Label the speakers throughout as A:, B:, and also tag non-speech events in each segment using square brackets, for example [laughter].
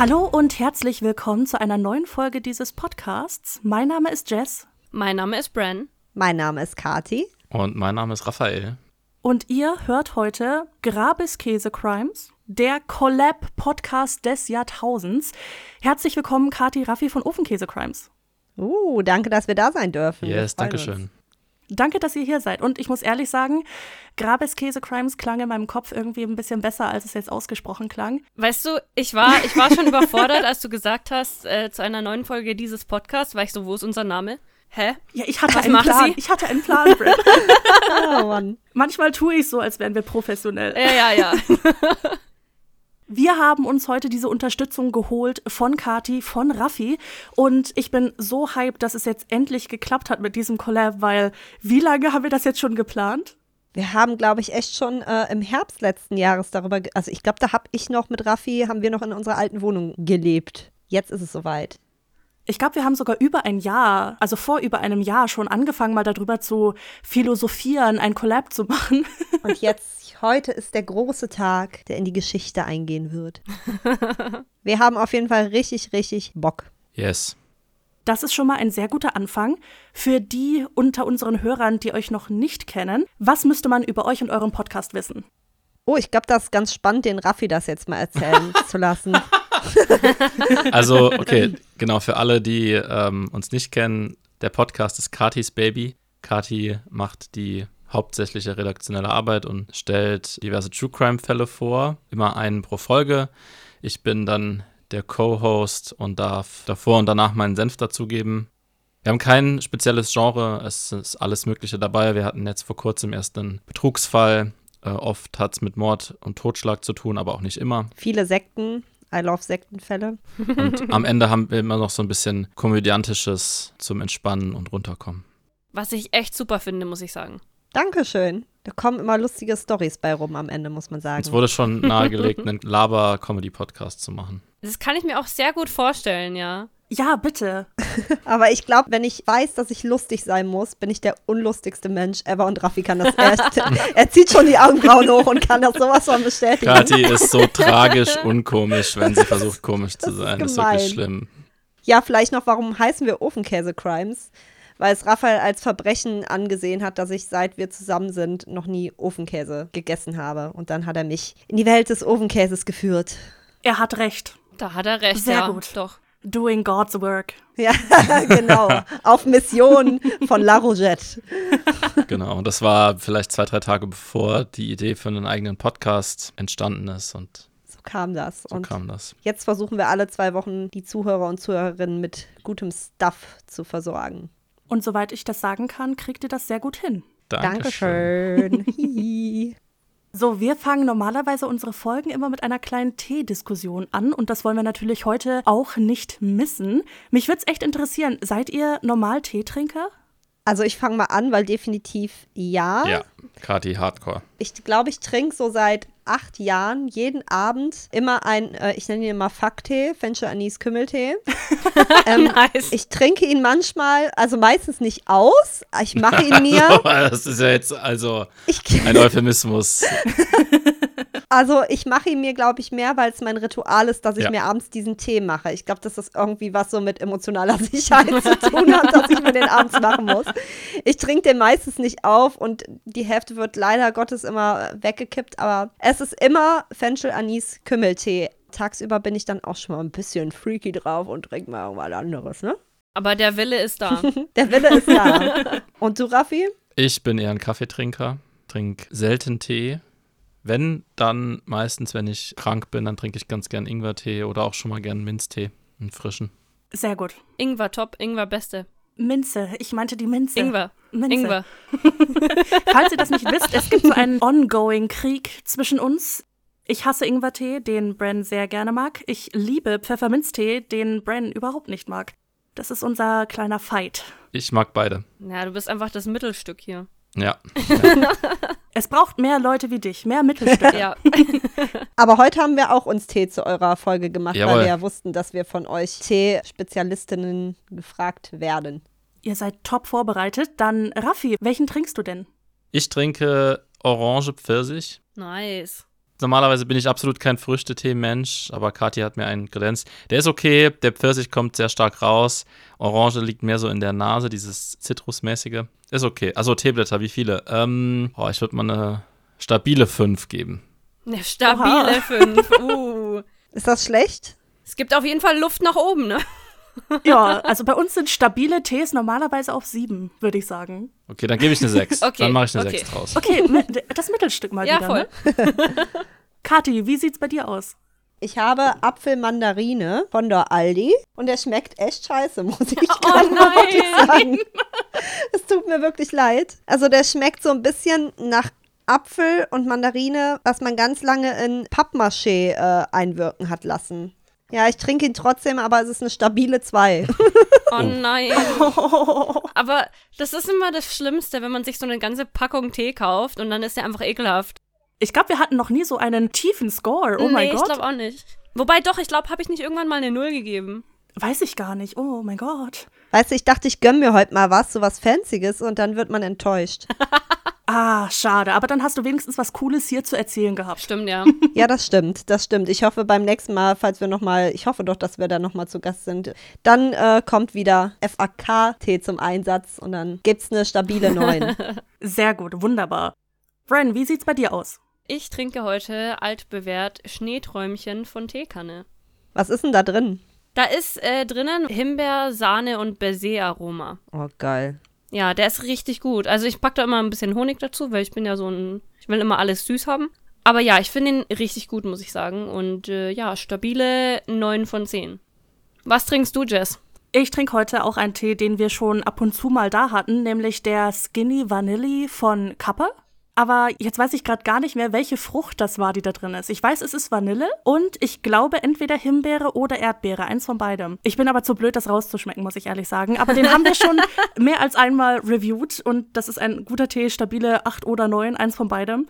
A: Hallo und herzlich willkommen zu einer neuen Folge dieses Podcasts. Mein Name ist Jess.
B: Mein Name ist Bren.
C: Mein Name ist Kati.
D: Und mein Name ist Raphael.
A: Und ihr hört heute Grabis Käse Crimes, der Collab-Podcast des Jahrtausends. Herzlich willkommen, Kati Raffi von Ofenkäse Crimes.
C: Uh, danke, dass wir da sein dürfen.
D: Yes, danke schön.
A: Danke, dass ihr hier seid. Und ich muss ehrlich sagen, Grabes Käse Crimes klang in meinem Kopf irgendwie ein bisschen besser, als es jetzt ausgesprochen klang.
B: Weißt du, ich war, ich war schon überfordert, als du gesagt hast, äh, zu einer neuen Folge dieses Podcasts, war ich so, wo ist unser Name? Hä?
A: Ja, ich hatte
B: Was
A: einen
B: macht
A: Plan.
B: sie?
A: Ich hatte einen Plan, Brett. [laughs]
C: Oh Mann.
A: Manchmal tue ich so, als wären wir professionell.
B: Ja, ja, ja. [laughs]
A: Wir haben uns heute diese Unterstützung geholt von Kati, von Raffi. Und ich bin so hyped, dass es jetzt endlich geklappt hat mit diesem Collab, weil wie lange haben wir das jetzt schon geplant?
C: Wir haben, glaube ich, echt schon äh, im Herbst letzten Jahres darüber, also ich glaube, da habe ich noch mit Raffi, haben wir noch in unserer alten Wohnung gelebt. Jetzt ist es soweit.
A: Ich glaube, wir haben sogar über ein Jahr, also vor über einem Jahr schon angefangen, mal darüber zu philosophieren, ein Collab zu [laughs] machen.
C: Und jetzt, heute ist der große Tag, der in die Geschichte eingehen wird. [laughs] Wir haben auf jeden Fall richtig, richtig Bock.
D: Yes.
A: Das ist schon mal ein sehr guter Anfang. Für die unter unseren Hörern, die euch noch nicht kennen, was müsste man über euch und euren Podcast wissen?
C: Oh, ich glaube, das ist ganz spannend, den Raffi das jetzt mal erzählen [laughs] zu lassen. [laughs]
D: Also, okay, genau, für alle, die ähm, uns nicht kennen, der Podcast ist Katis Baby. Kati macht die hauptsächliche redaktionelle Arbeit und stellt diverse True Crime-Fälle vor, immer einen pro Folge. Ich bin dann der Co-Host und darf davor und danach meinen Senf dazugeben. Wir haben kein spezielles Genre, es ist alles Mögliche dabei. Wir hatten jetzt vor kurzem erst einen Betrugsfall. Äh, oft hat es mit Mord und Totschlag zu tun, aber auch nicht immer.
C: Viele Sekten. I love Sektenfälle.
D: Und [laughs] am Ende haben wir immer noch so ein bisschen komödiantisches zum Entspannen und runterkommen.
B: Was ich echt super finde, muss ich sagen.
C: Dankeschön. Da kommen immer lustige Stories bei rum am Ende, muss man sagen.
D: Uns wurde schon nahegelegt, einen Laber-Comedy-Podcast zu machen.
B: Das kann ich mir auch sehr gut vorstellen, ja.
A: Ja, bitte. [laughs]
C: Aber ich glaube, wenn ich weiß, dass ich lustig sein muss, bin ich der unlustigste Mensch ever und Raffi kann das [laughs] erst. er zieht schon die Augenbrauen hoch und kann das sowas von bestätigen.
D: Kathi ist so [laughs] tragisch unkomisch, wenn sie versucht, komisch zu
C: Das ist
D: sein. Das ist wirklich schlimm.
C: Ja, vielleicht noch, warum heißen wir Ofenkäse-Crimes? Weil es Raphael als Verbrechen angesehen hat, dass ich, seit wir zusammen sind, noch nie Ofenkäse gegessen habe. Und dann hat er mich in die Welt des Ofenkäses geführt.
A: Er hat recht.
B: Da hat er recht,
A: Sehr
B: ja.
A: gut.
B: Doch.
A: Doing God's work.
C: Ja, [laughs] genau. Auf Mission von La Rogette.
D: Genau. Und das war vielleicht zwei, drei Tage bevor die Idee für einen eigenen Podcast entstanden ist. Und
C: So kam das.
D: so
C: und
D: kam das.
C: jetzt versuchen wir alle zwei Wochen, die Zuhörer und Zuhörerinnen mit gutem Stuff zu versorgen.
A: Und soweit ich das sagen kann, kriegt ihr das sehr gut hin.
D: Dankeschön. [laughs]
A: So, wir fangen normalerweise unsere Folgen immer mit einer kleinen Teediskussion an und das wollen wir natürlich heute auch nicht missen. Mich würde es echt interessieren, seid ihr normal Teetrinker?
C: Also ich fange mal an, weil definitiv ja.
D: Ja, Kathi Hardcore.
C: Ich glaube, ich trinke so seit acht Jahren jeden Abend immer ein, äh, ich nenne ihn immer Facktee, Fenchel Anis Kümmeltee. [laughs] ähm,
B: Nice.
C: Ich trinke ihn manchmal, also meistens nicht aus. Ich mache ihn mir. [laughs]
D: das ist ja jetzt also
C: Ich,
D: ein Euphemismus. [laughs]
C: also ich mache ihn mir, glaube ich, mehr, weil es mein Ritual ist, dass ich
D: Ja.
C: mir abends diesen Tee mache. Ich glaube, dass das irgendwie was so mit emotionaler Sicherheit zu tun hat, dass ich mir den abends machen muss. Ich trinke den meistens nicht auf und die Hälfte wird leider Gottes immer weggekippt, aber es ist immer Fenchel Anis Kümmeltee. Tagsüber bin ich dann auch schon mal ein bisschen freaky drauf und trinke mal irgendwas anderes, ne?
B: Aber der Wille ist da. [laughs]
C: Der Wille ist da. [laughs] Und du, Raffi?
D: Ich bin eher ein Kaffeetrinker, trinke selten Tee. Wenn, dann meistens, wenn ich krank bin, dann trinke ich ganz gern Ingwertee oder auch schon mal gern Minztee, einen frischen.
A: Sehr gut.
B: Ingwer top, Ingwer beste.
A: Minze, ich meinte die Minze.
B: Ingwer.
A: Minze.
B: Ingwer. [laughs]
A: Falls ihr das nicht wisst, es gibt so einen ongoing Krieg zwischen uns. Ich hasse Ingwertee, den Bren sehr gerne mag. Ich liebe Pfefferminztee, den Bren überhaupt nicht mag. Das ist unser kleiner Fight.
D: Ich mag beide.
B: Ja, du bist einfach das Mittelstück hier.
D: Ja. [laughs]
A: Es braucht mehr Leute wie dich, mehr Mittelstücke. [laughs]
B: Ja. [laughs]
C: Aber heute haben wir auch uns Tee zu eurer Folge gemacht,
D: Jawohl.
C: weil wir ja wussten, dass wir von euch Tee-Spezialistinnen gefragt werden.
A: Ihr seid top vorbereitet. Dann, Raffi, welchen trinkst du denn?
D: Ich trinke Orange Pfirsich.
B: Nice.
D: Normalerweise bin ich absolut kein Früchtetee-Mensch, aber Kathi hat mir einen kredenzt. Der ist okay, der Pfirsich kommt sehr stark raus. Orange liegt mehr so in der Nase, dieses Zitrusmäßige. Ist okay. Also Teeblätter, wie viele? Ähm, oh, ich würde mal eine stabile 5 geben.
B: Eine stabile 5. [laughs] Uh.
C: Ist das schlecht?
B: Es gibt auf jeden Fall Luft nach oben, ne?
A: Ja, also bei uns sind stabile Tees normalerweise auf sieben, würde ich sagen.
D: Okay, dann gebe ich eine 6. [laughs]
B: Okay,
D: dann mache ich eine
B: okay.
D: 6 draus.
A: Okay, [laughs] das Mittelstück mal
B: Ja,
A: wieder.
B: voll. [laughs]
A: Ne? Kathi, wie sieht's bei dir aus?
C: Ich habe Apfelmandarine von der Aldi und der schmeckt echt scheiße, muss ich
B: Oh
C: wirklich
B: nein.
C: sagen. Es tut mir wirklich leid. Also der schmeckt so ein bisschen nach Apfel und Mandarine, was man ganz lange in Pappmaché äh, einwirken hat lassen. Ja, ich trinke ihn trotzdem, aber es ist eine stabile 2.
B: Oh nein. [laughs] Aber das ist immer das Schlimmste, wenn man sich so eine ganze Packung Tee kauft und dann ist der einfach ekelhaft.
A: Ich glaube, wir hatten noch nie so einen tiefen Score. Oh mein
B: nee,
A: Gott.
B: ich glaube auch nicht. Wobei doch, ich glaube, habe ich nicht irgendwann mal eine Null gegeben.
A: Weiß ich gar nicht. Oh mein Gott.
C: Weißt du, ich dachte, ich gönn mir heute mal was, so was Fancyes und dann wird man enttäuscht. [laughs]
A: Ah, schade. Aber dann hast du wenigstens was Cooles hier zu erzählen gehabt.
B: Stimmt, ja. [laughs]
C: Ja, das stimmt, das stimmt. Ich hoffe beim nächsten Mal, falls wir noch mal, ich hoffe doch, dass wir da noch mal zu Gast sind, dann äh, kommt wieder FAK-Tee zum Einsatz und dann gibt's eine stabile 9. [laughs]
A: Sehr gut, wunderbar. Bren, wie sieht's bei dir aus?
B: Ich trinke heute altbewährt Schneeträumchen von Teekanne.
C: Was ist denn da drin?
B: Da ist äh, drinnen Himbeer, Sahne und Baiser-Aroma.
C: Oh, geil.
B: Ja, der ist richtig gut. Also ich packe da immer ein bisschen Honig dazu, weil ich bin ja so ein, ich will immer alles süß haben. Aber ja, ich finde ihn richtig gut, muss ich sagen. Und äh, ja, stabile 9 von 10. Was trinkst du, Jess?
A: Ich trinke heute auch einen Tee, den wir schon ab und zu mal da hatten, nämlich der Skinny Vanilli von Kappa. Aber jetzt weiß ich gerade gar nicht mehr, welche Frucht das war, die da drin ist. Ich weiß, es ist Vanille und ich glaube entweder Himbeere oder Erdbeere, eins von beidem. Ich bin aber zu blöd, das rauszuschmecken, muss ich ehrlich sagen. Aber den haben wir schon [laughs] mehr als einmal reviewed und das ist ein guter Tee, stabile 8 oder 9, eins von beidem.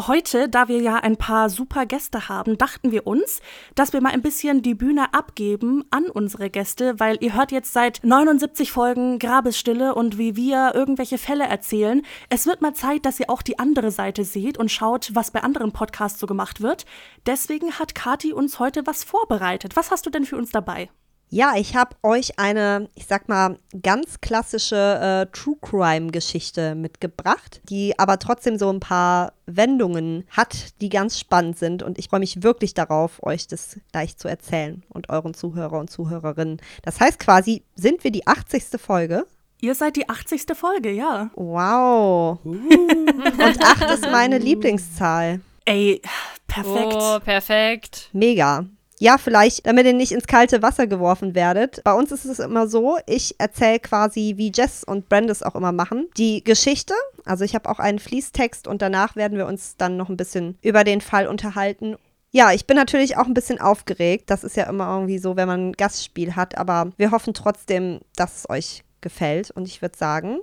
A: Heute, da wir ja ein paar super Gäste haben, dachten wir uns, dass wir mal ein bisschen die Bühne abgeben an unsere Gäste, weil ihr hört jetzt seit 79 Folgen Grabesstille und wie wir irgendwelche Fälle erzählen. Es wird mal Zeit, dass ihr auch die andere Seite seht und schaut, was bei anderen Podcasts so gemacht wird. Deswegen hat Kati uns heute was vorbereitet. Was hast du denn für uns dabei?
C: Ja, ich habe euch eine, ich sag mal, ganz klassische äh, True Crime-Geschichte mitgebracht, die aber trotzdem so ein paar Wendungen hat, die ganz spannend sind. Und ich freue mich wirklich darauf, euch das gleich zu erzählen und euren Zuhörer und Zuhörerinnen. Das heißt quasi, sind wir die 80. Folge?
A: Ihr seid die 80. Folge, ja.
C: Wow. Und 8 ist meine Lieblingszahl.
A: Ey, perfekt.
B: Oh, perfekt.
C: Mega. Ja, vielleicht, damit ihr nicht ins kalte Wasser geworfen werdet. Bei uns ist es immer so, ich erzähle quasi, wie Jess und Brandis auch immer machen, die Geschichte. Also ich habe auch einen Fließtext und danach werden wir uns dann noch ein bisschen über den Fall unterhalten. Ja, ich bin natürlich auch ein bisschen aufgeregt. Das ist ja immer irgendwie so, wenn man ein Gastspiel hat. Aber wir hoffen trotzdem, dass es euch gefällt. Und ich würde sagen,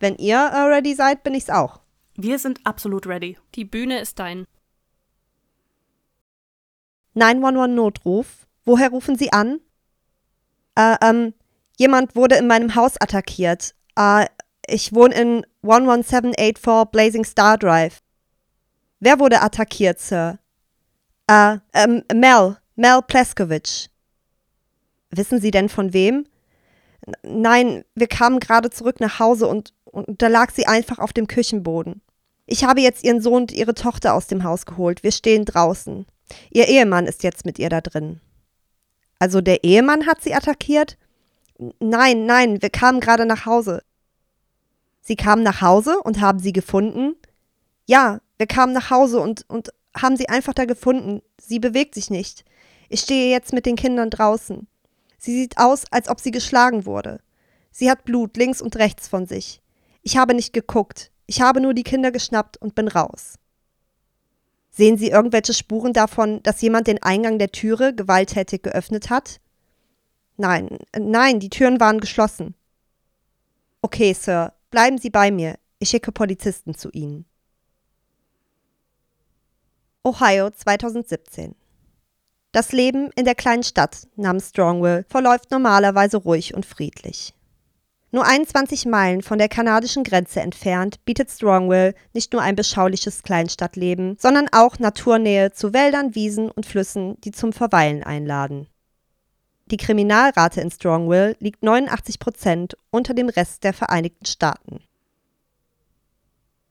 C: wenn ihr äh, ready seid, bin ich's auch.
A: Wir sind absolut ready.
B: Die Bühne ist dein.
C: 911-Notruf. Woher rufen Sie an? Äh, ähm, jemand wurde in meinem Haus attackiert. Äh, ich wohne in 11784 Blazing Star Drive. Wer wurde attackiert, Sir? Äh, ähm, Mel. Mel Pleskowitsch. Wissen Sie denn von wem? Nein, wir kamen gerade zurück nach Hause und, und da lag sie einfach auf dem Küchenboden. Ich habe jetzt Ihren Sohn und Ihre Tochter aus dem Haus geholt. Wir stehen draußen. Ihr Ehemann ist jetzt mit ihr da drin. Also der Ehemann hat sie attackiert? Nein, nein, wir kamen gerade nach Hause. Sie kamen nach Hause und haben sie gefunden? Ja, wir kamen nach Hause und, und haben sie einfach da gefunden. Sie bewegt sich nicht. Ich stehe jetzt mit den Kindern draußen. Sie sieht aus, als ob sie geschlagen wurde. Sie hat Blut links und rechts von sich. Ich habe nicht geguckt. Ich habe nur die Kinder geschnappt und bin raus. Sehen Sie irgendwelche Spuren davon, dass jemand den Eingang der Türe gewalttätig geöffnet hat? Nein, nein, die Türen waren geschlossen. Okay, Sir, bleiben Sie bei mir. Ich schicke Polizisten zu Ihnen. Ohio 2017 Das Leben in der kleinen Stadt namens Strongville verläuft normalerweise ruhig und friedlich. Nur 21 Meilen von der kanadischen Grenze entfernt bietet Strongville nicht nur ein beschauliches Kleinstadtleben, sondern auch Naturnähe zu Wäldern, Wiesen und Flüssen, die zum Verweilen einladen. Die Kriminalrate in Strongville liegt 89 Prozent unter dem Rest der Vereinigten Staaten.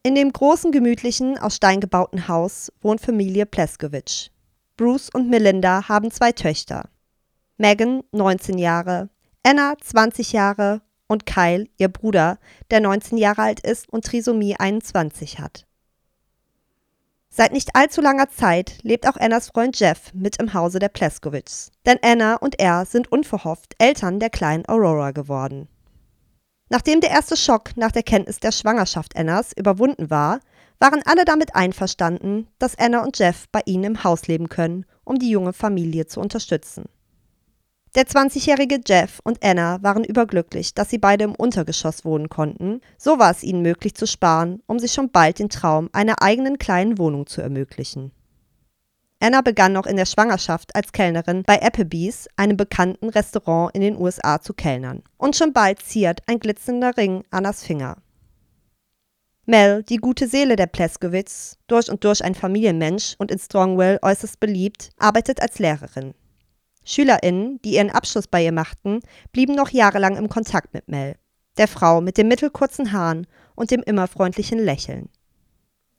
C: In dem großen, gemütlichen, aus Stein gebauten Haus wohnt Familie Pleskowitsch. Bruce und Melinda haben zwei Töchter. Megan, 19 Jahre, Anna, 20 Jahre und Kyle, ihr Bruder, der 19 Jahre alt ist und Trisomie 21 hat. Seit nicht allzu langer Zeit lebt auch Annas Freund Jeff mit im Hause der Pleskowitz. Denn Anna und er sind unverhofft Eltern der kleinen Aurora geworden. Nachdem der erste Schock nach der Kenntnis der Schwangerschaft Annas überwunden war, waren alle damit einverstanden, dass Anna und Jeff bei ihnen im Haus leben können, um die junge Familie zu unterstützen. Der 20-jährige Jeff und Anna waren überglücklich, dass sie beide im Untergeschoss wohnen konnten. So war es ihnen möglich zu sparen, um sich schon bald den Traum einer eigenen kleinen Wohnung zu ermöglichen. Anna begann noch in der Schwangerschaft als Kellnerin bei Applebee's, einem bekannten Restaurant in den USA, zu kellnern. Und schon bald ziert ein glitzernder Ring Annas Finger. Mel, die gute Seele der Pleskowitz, durch und durch ein Familienmensch und in Strongwell äußerst beliebt, arbeitet als Lehrerin. SchülerInnen, die ihren Abschluss bei ihr machten, blieben noch jahrelang im Kontakt mit Mel, der Frau mit den mittelkurzen Haaren und dem immer freundlichen Lächeln.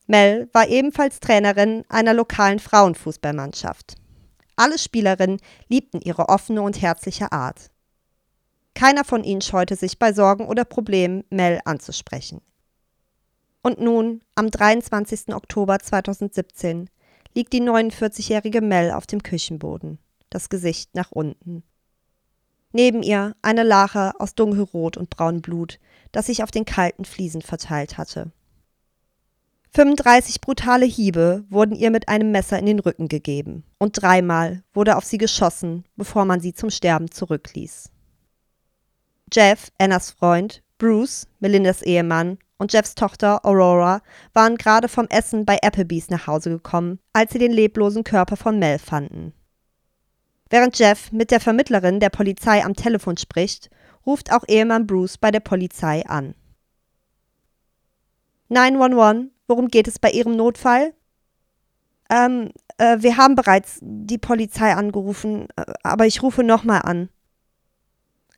C: Mel war ebenfalls Trainerin einer lokalen Frauenfußballmannschaft. Alle Spielerinnen liebten ihre offene und herzliche Art. Keiner von ihnen scheute sich bei Sorgen oder Problemen, Mel anzusprechen. Und nun, am 23. Oktober 2017, liegt die 49-jährige Mel auf dem Küchenboden das Gesicht nach unten. Neben ihr eine Lache aus dunkelrot und braunem Blut, das sich auf den kalten Fliesen verteilt hatte. 35 brutale Hiebe wurden ihr mit einem Messer in den Rücken gegeben, und dreimal wurde auf sie geschossen, bevor man sie zum Sterben zurückließ. Jeff, Annas Freund, Bruce, Melindas Ehemann und Jeffs Tochter Aurora waren gerade vom Essen bei Applebee's nach Hause gekommen, als sie den leblosen Körper von Mel fanden. Während Jeff mit der Vermittlerin der Polizei am Telefon spricht, ruft auch Ehemann Bruce bei der Polizei an. 911, worum geht es bei Ihrem Notfall? Ähm, äh, wir haben bereits die Polizei angerufen, äh, aber ich rufe nochmal an.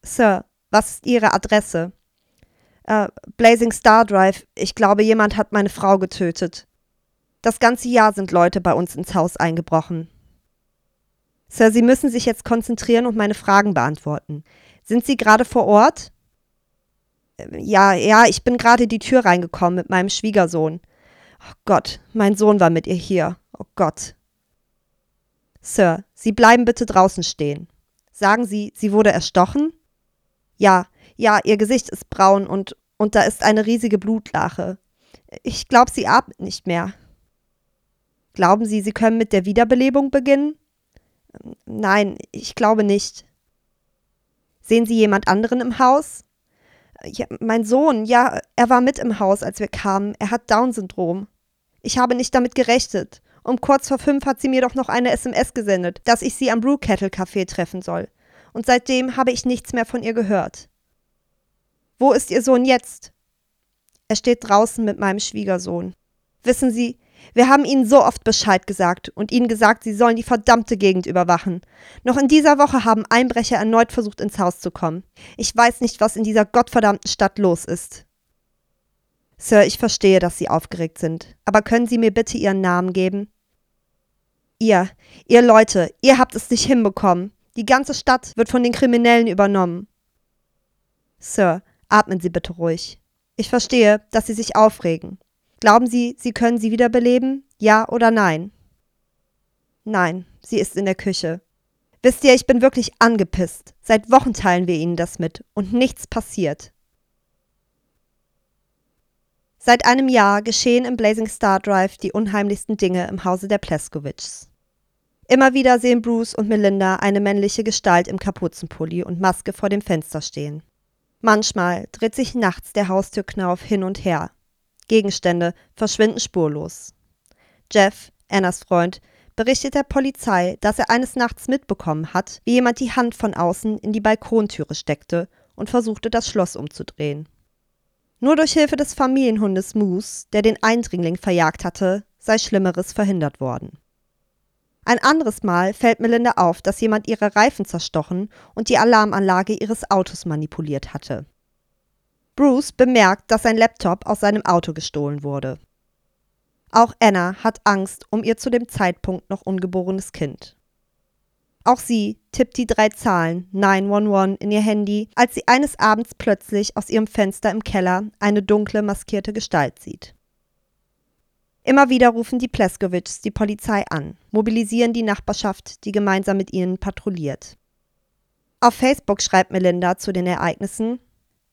C: Sir, was ist Ihre Adresse? Äh, Blazing Star Drive. Ich glaube, jemand hat meine Frau getötet. Das ganze Jahr sind Leute bei uns ins Haus eingebrochen. Sir, Sie müssen sich jetzt konzentrieren und meine Fragen beantworten. Sind Sie gerade vor Ort? Äh, ja, ja, ich bin gerade die Tür reingekommen mit meinem Schwiegersohn. Oh Gott, mein Sohn war mit ihr hier. Oh Gott. Sir, Sie bleiben bitte draußen stehen. Sagen Sie, sie wurde erstochen? Ja, ja, ihr Gesicht ist braun und, und da ist eine riesige Blutlache. Ich glaube, sie atmet nicht mehr. Glauben Sie, Sie können mit der Wiederbelebung beginnen? Nein, ich glaube nicht. Sehen Sie jemand anderen im Haus? Ja, mein Sohn, ja, er war mit im Haus, als wir kamen. Er hat Down-Syndrom. Ich habe nicht damit gerechnet. Um kurz vor fünf hat sie mir doch noch eine SMS gesendet, dass ich sie am Brew Kettle Café treffen soll. Und seitdem habe ich nichts mehr von ihr gehört. Wo ist Ihr Sohn jetzt? Er steht draußen mit meinem Schwiegersohn. Wissen Sie, wir haben ihnen so oft Bescheid gesagt und ihnen gesagt, sie sollen die verdammte Gegend überwachen. Noch in dieser Woche haben Einbrecher erneut versucht, ins Haus zu kommen. Ich weiß nicht, was in dieser gottverdammten Stadt los ist. Sir, ich verstehe, dass Sie aufgeregt sind, aber können Sie mir bitte Ihren Namen geben? Ihr, ihr Leute, ihr habt es nicht hinbekommen. Die ganze Stadt wird von den Kriminellen übernommen. Sir, atmen Sie bitte ruhig. Ich verstehe, dass Sie sich aufregen. Glauben Sie, Sie können sie wiederbeleben? Ja oder nein? Nein, sie ist in der Küche. Wisst ihr, ich bin wirklich angepisst. Seit Wochen teilen wir Ihnen das mit und nichts passiert. Seit einem Jahr geschehen im Blazing Star Drive die unheimlichsten Dinge im Hause der Pleskowitschs. Immer wieder sehen Bruce und Melinda eine männliche Gestalt im Kapuzenpulli und Maske vor dem Fenster stehen. Manchmal dreht sich nachts der Haustürknauf hin und her, Gegenstände verschwinden spurlos. Jeff, Annas Freund, berichtet der Polizei, dass er eines Nachts mitbekommen hat, wie jemand die Hand von außen in die Balkontüre steckte und versuchte, das Schloss umzudrehen. Nur durch Hilfe des Familienhundes Moose, der den Eindringling verjagt hatte, sei Schlimmeres verhindert worden. Ein anderes Mal fällt Melinda auf, dass jemand ihre Reifen zerstochen und die Alarmanlage ihres Autos manipuliert hatte. Bruce bemerkt, dass sein Laptop aus seinem Auto gestohlen wurde. Auch Anna hat Angst um ihr zu dem Zeitpunkt noch ungeborenes Kind. Auch sie tippt die drei Zahlen 911 in ihr Handy, als sie eines Abends plötzlich aus ihrem Fenster im Keller eine dunkle, maskierte Gestalt sieht. Immer wieder rufen die Pleskovics die Polizei an, mobilisieren die Nachbarschaft, die gemeinsam mit ihnen patrouilliert. Auf Facebook schreibt Melinda zu den Ereignissen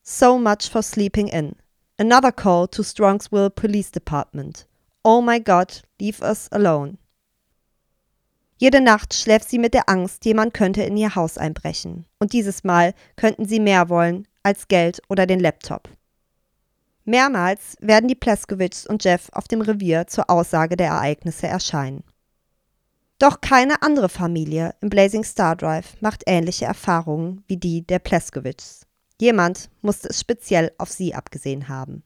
C: So much for sleeping in. Another call to Strongsville Police Department. Oh my God, leave us alone. Jede Nacht schläft sie mit der Angst, jemand könnte in ihr Haus einbrechen. Und dieses Mal könnten sie mehr wollen als Geld oder den Laptop. Mehrmals werden die Pleskovics und Jeff auf dem Revier zur Aussage der Ereignisse erscheinen. Doch keine andere Familie im Blazing Star Drive macht ähnliche Erfahrungen wie die der Pleskovics. Jemand musste es speziell auf sie abgesehen haben.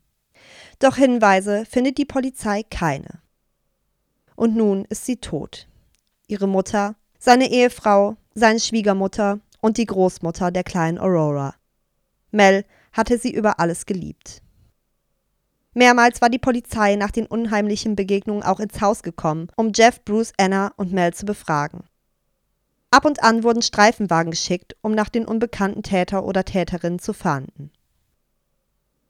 C: Doch Hinweise findet die Polizei keine. Und nun ist sie tot. Ihre Mutter, seine Ehefrau, seine Schwiegermutter und die Großmutter der kleinen Aurora. Mel hatte sie über alles geliebt. Mehrmals war die Polizei nach den unheimlichen Begegnungen auch ins Haus gekommen, um Jeff, Bruce, Anna und Mel zu befragen. Ab und an wurden Streifenwagen geschickt, um nach den unbekannten Täter oder Täterinnen zu fahnden.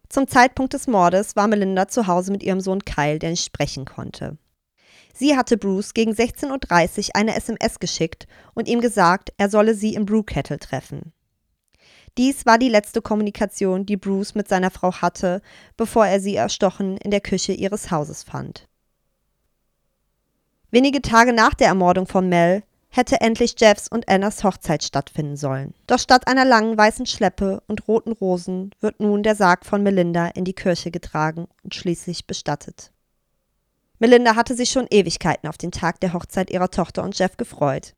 C: Zum Zeitpunkt des Mordes war Melinda zu Hause mit ihrem Sohn Kyle, der nicht sprechen konnte. Sie hatte Bruce gegen 16.30 Uhr eine SMS geschickt und ihm gesagt, er solle sie im Brewkettle treffen. Dies war die letzte Kommunikation, die Bruce mit seiner Frau hatte, bevor er sie erstochen in der Küche ihres Hauses fand. Wenige Tage nach der Ermordung von Mel hätte endlich Jeffs und Annas Hochzeit stattfinden sollen. Doch statt einer langen weißen Schleppe und roten Rosen wird nun der Sarg von Melinda in die Kirche getragen und schließlich bestattet. Melinda hatte sich schon Ewigkeiten auf den Tag der Hochzeit ihrer Tochter und Jeff gefreut.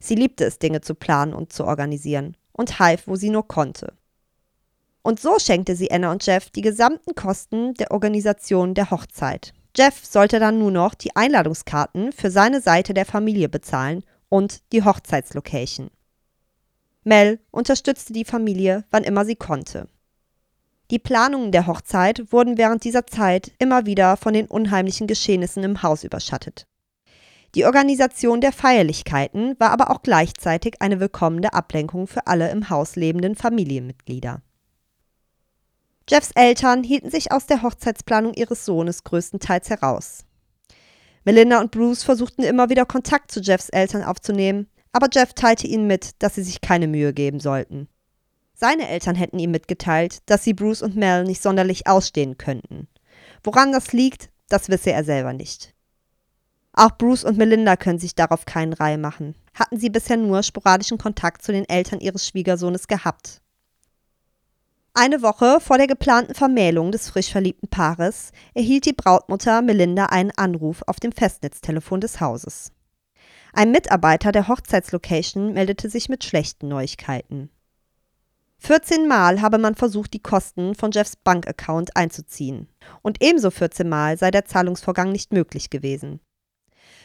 C: Sie liebte es, Dinge zu planen und zu organisieren und half, wo sie nur konnte. Und so schenkte sie Anna und Jeff die gesamten Kosten der Organisation der Hochzeit. Jeff sollte dann nur noch die Einladungskarten für seine Seite der Familie bezahlen und die Hochzeitslocation. Mel unterstützte die Familie, wann immer sie konnte. Die Planungen der Hochzeit wurden während dieser Zeit immer wieder von den unheimlichen Geschehnissen im Haus überschattet. Die Organisation der Feierlichkeiten war aber auch gleichzeitig eine willkommene Ablenkung für alle im Haus lebenden Familienmitglieder. Jeffs Eltern hielten sich aus der Hochzeitsplanung ihres Sohnes größtenteils heraus. Melinda und Bruce versuchten immer wieder Kontakt zu Jeffs Eltern aufzunehmen, aber Jeff teilte ihnen mit, dass sie sich keine Mühe geben sollten. Seine Eltern hätten ihm mitgeteilt, dass sie Bruce und Mel nicht sonderlich ausstehen könnten. Woran das liegt, das wisse er selber nicht. Auch Bruce und Melinda können sich darauf keinen Reih machen. Hatten sie bisher nur sporadischen Kontakt zu den Eltern ihres Schwiegersohnes gehabt. Eine Woche vor der geplanten Vermählung des frisch verliebten Paares erhielt die Brautmutter Melinda einen Anruf auf dem Festnetztelefon des Hauses. Ein Mitarbeiter der Hochzeitslocation meldete sich mit schlechten Neuigkeiten. 14 Mal habe man versucht, die Kosten von Jeffs Bankaccount einzuziehen. Und ebenso 14 Mal sei der Zahlungsvorgang nicht möglich gewesen.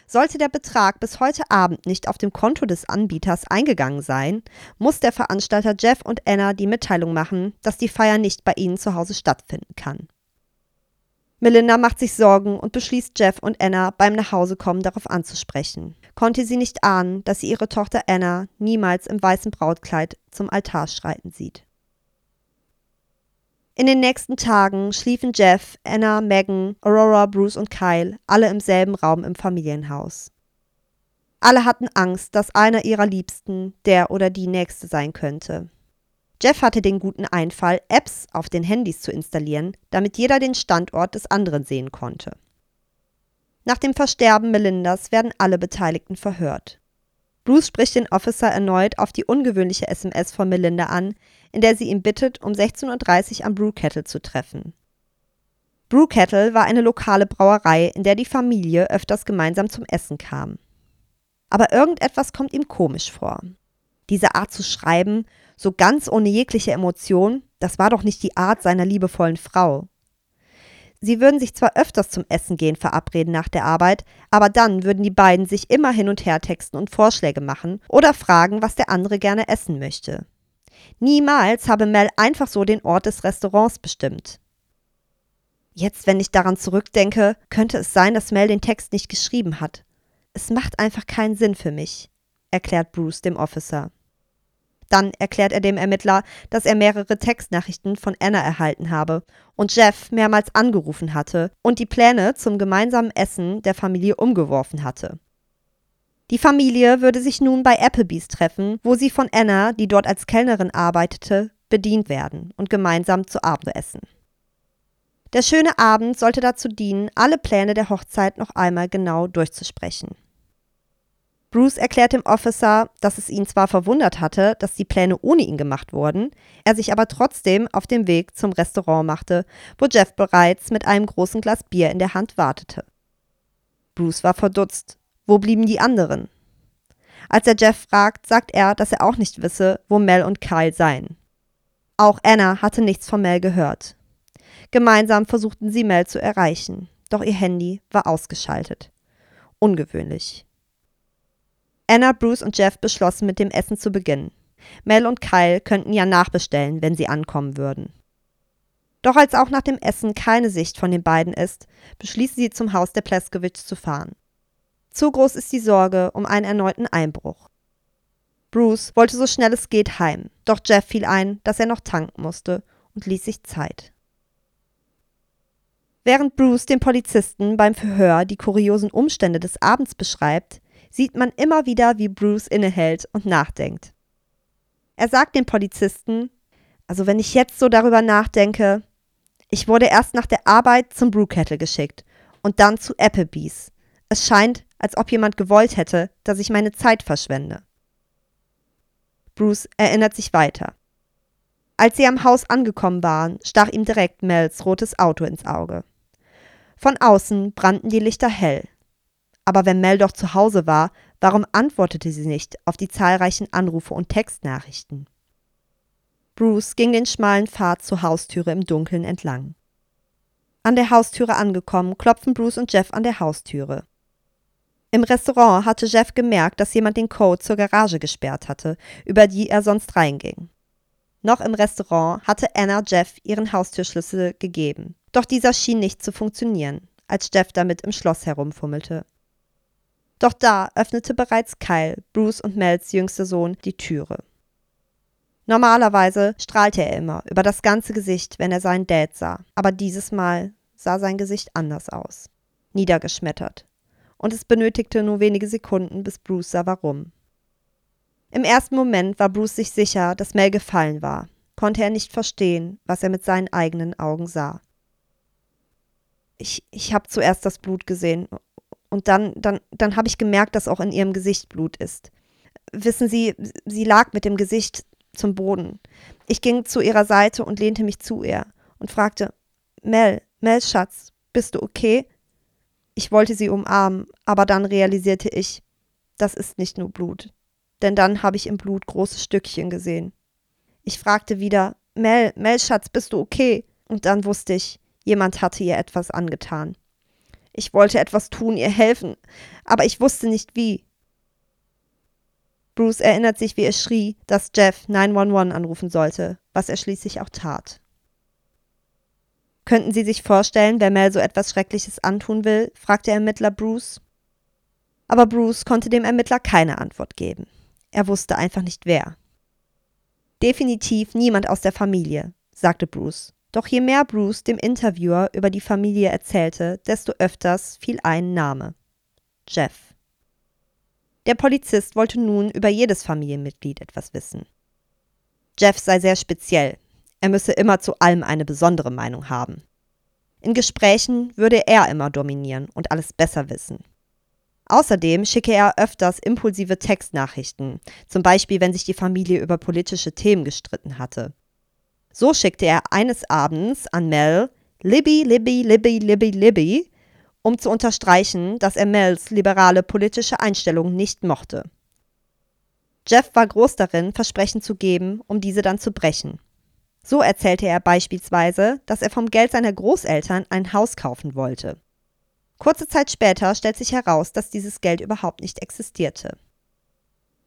C: Sollte der Betrag bis heute Abend nicht auf dem Konto des Anbieters eingegangen sein, muss der Veranstalter Jeff und Anna die Mitteilung machen, dass die Feier nicht bei ihnen zu Hause stattfinden kann. Melinda macht sich Sorgen und beschließt Jeff und Anna beim Nachhausekommen darauf anzusprechen. Konnte sie nicht ahnen, dass sie ihre Tochter Anna niemals im weißen Brautkleid zum Altar schreiten sieht. In den nächsten Tagen schliefen Jeff, Anna, Megan, Aurora, Bruce und Kyle alle im selben Raum im Familienhaus. Alle hatten Angst, dass einer ihrer Liebsten der oder die Nächste sein könnte. Jeff hatte den guten Einfall, Apps auf den Handys zu installieren, damit jeder den Standort des anderen sehen konnte. Nach dem Versterben Melindas werden alle Beteiligten verhört. Bruce spricht den Officer erneut auf die ungewöhnliche SMS von Melinda an, in der sie ihn bittet, um 16.30 Uhr am Brewkettle zu treffen. Brewkettle war eine lokale Brauerei, in der die Familie öfters gemeinsam zum Essen kam. Aber irgendetwas kommt ihm komisch vor. Diese Art zu schreiben, So ganz ohne jegliche Emotion, das war doch nicht die Art seiner liebevollen Frau. Sie würden sich zwar öfters zum Essen gehen verabreden nach der Arbeit, aber dann würden die beiden sich immer hin und her texten und Vorschläge machen oder fragen, was der andere gerne essen möchte. Niemals habe Mel einfach so den Ort des Restaurants bestimmt. Jetzt, wenn ich daran zurückdenke, könnte es sein, dass Mel den Text nicht geschrieben hat. Es macht einfach keinen Sinn für mich, erklärt Bruce dem Officer. Dann erklärt er dem Ermittler, dass er mehrere Textnachrichten von Anna erhalten habe und Jeff mehrmals angerufen hatte und die Pläne zum gemeinsamen Essen der Familie umgeworfen hatte. Die Familie würde sich nun bei Applebee's treffen, wo sie von Anna, die dort als Kellnerin arbeitete, bedient werden und gemeinsam zu Abend essen. Der schöne Abend sollte dazu dienen, alle Pläne der Hochzeit noch einmal genau durchzusprechen. Bruce erklärt dem Officer, dass es ihn zwar verwundert hatte, dass die Pläne ohne ihn gemacht wurden, er sich aber trotzdem auf dem Weg zum Restaurant machte, wo Jeff bereits mit einem großen Glas Bier in der Hand wartete. Bruce war verdutzt. Wo blieben die anderen? Als er Jeff fragt, sagt er, dass er auch nicht wisse, wo Mel und Kyle seien. Auch Anna hatte nichts von Mel gehört. Gemeinsam versuchten sie Mel zu erreichen, doch ihr Handy war ausgeschaltet. Ungewöhnlich. Anna, Bruce und Jeff beschlossen, mit dem Essen zu beginnen. Mel und Kyle könnten ja nachbestellen, wenn sie ankommen würden. Doch als auch nach dem Essen keine Sicht von den beiden ist, beschließen sie zum Haus der Pleskowitsch zu fahren. Zu groß ist die Sorge um einen erneuten Einbruch. Bruce wollte so schnell es geht heim, doch Jeff fiel ein, dass er noch tanken musste und ließ sich Zeit. Während Bruce dem Polizisten beim Verhör die kuriosen Umstände des Abends beschreibt, sieht man immer wieder, wie Bruce innehält und nachdenkt. Er sagt dem Polizisten, also wenn ich jetzt so darüber nachdenke, ich wurde erst nach der Arbeit zum Brewkettle geschickt und dann zu Applebee's. Es scheint, als ob jemand gewollt hätte, dass ich meine Zeit verschwende. Bruce erinnert sich weiter. Als sie am Haus angekommen waren, stach ihm direkt Mels rotes Auto ins Auge. Von außen brannten die Lichter hell, aber wenn Mel doch zu Hause war, warum antwortete sie nicht auf die zahlreichen Anrufe und Textnachrichten? Bruce ging den schmalen Pfad zur Haustüre im Dunkeln entlang. An der Haustüre angekommen, klopfen Bruce und Jeff an der Haustüre. Im Restaurant hatte Jeff gemerkt, dass jemand den Code zur Garage gesperrt hatte, über die er sonst reinging. Noch im Restaurant hatte Anna Jeff ihren Haustürschlüssel gegeben, doch dieser schien nicht zu funktionieren, als Jeff damit im Schloss herumfummelte. Doch da öffnete bereits Kyle, Bruce und Mels jüngster Sohn, die Türe. Normalerweise strahlte er immer über das ganze Gesicht, wenn er seinen Dad sah, aber dieses Mal sah sein Gesicht anders aus. Niedergeschmettert. Und es benötigte nur wenige Sekunden, bis Bruce sah warum. Im ersten Moment war Bruce sich sicher, dass Mel gefallen war, konnte er nicht verstehen, was er mit seinen eigenen Augen sah. Ich, ich habe zuerst das Blut gesehen und dann, dann, dann habe ich gemerkt, dass auch in ihrem Gesicht Blut ist. Wissen Sie, sie lag mit dem Gesicht zum Boden. Ich ging zu ihrer Seite und lehnte mich zu ihr und fragte, Mel, Mel, Schatz, bist du okay? Ich wollte sie umarmen, aber dann realisierte ich, das ist nicht nur Blut. Denn dann habe ich im Blut große Stückchen gesehen. Ich fragte wieder, Mel, Mel, Schatz, bist du okay? Und dann wusste ich, jemand hatte ihr etwas angetan. Ich wollte etwas tun, ihr helfen, aber ich wusste nicht wie. Bruce erinnert sich, wie er schrie, dass Jeff 911 anrufen sollte, was er schließlich auch tat. Könnten Sie sich vorstellen, wer Mel so etwas Schreckliches antun will? fragte der Ermittler Bruce. Aber Bruce konnte dem Ermittler keine Antwort geben. Er wusste einfach nicht wer. Definitiv niemand aus der Familie, sagte Bruce. Doch je mehr Bruce dem Interviewer über die Familie erzählte, desto öfters fiel ein Name. Jeff. Der Polizist wollte nun über jedes Familienmitglied etwas wissen. Jeff sei sehr speziell. Er müsse immer zu allem eine besondere Meinung haben. In Gesprächen würde er immer dominieren und alles besser wissen. Außerdem schicke er öfters impulsive Textnachrichten, zum Beispiel wenn sich die Familie über politische Themen gestritten hatte. So schickte er eines Abends an Mel Libby, Libby, Libby, Libby, Libby, um zu unterstreichen, dass er Mels liberale politische Einstellung nicht mochte. Jeff war groß darin, Versprechen zu geben, um diese dann zu brechen. So erzählte er beispielsweise, dass er vom Geld seiner Großeltern ein Haus kaufen wollte. Kurze Zeit später stellt sich heraus, dass dieses Geld überhaupt nicht existierte.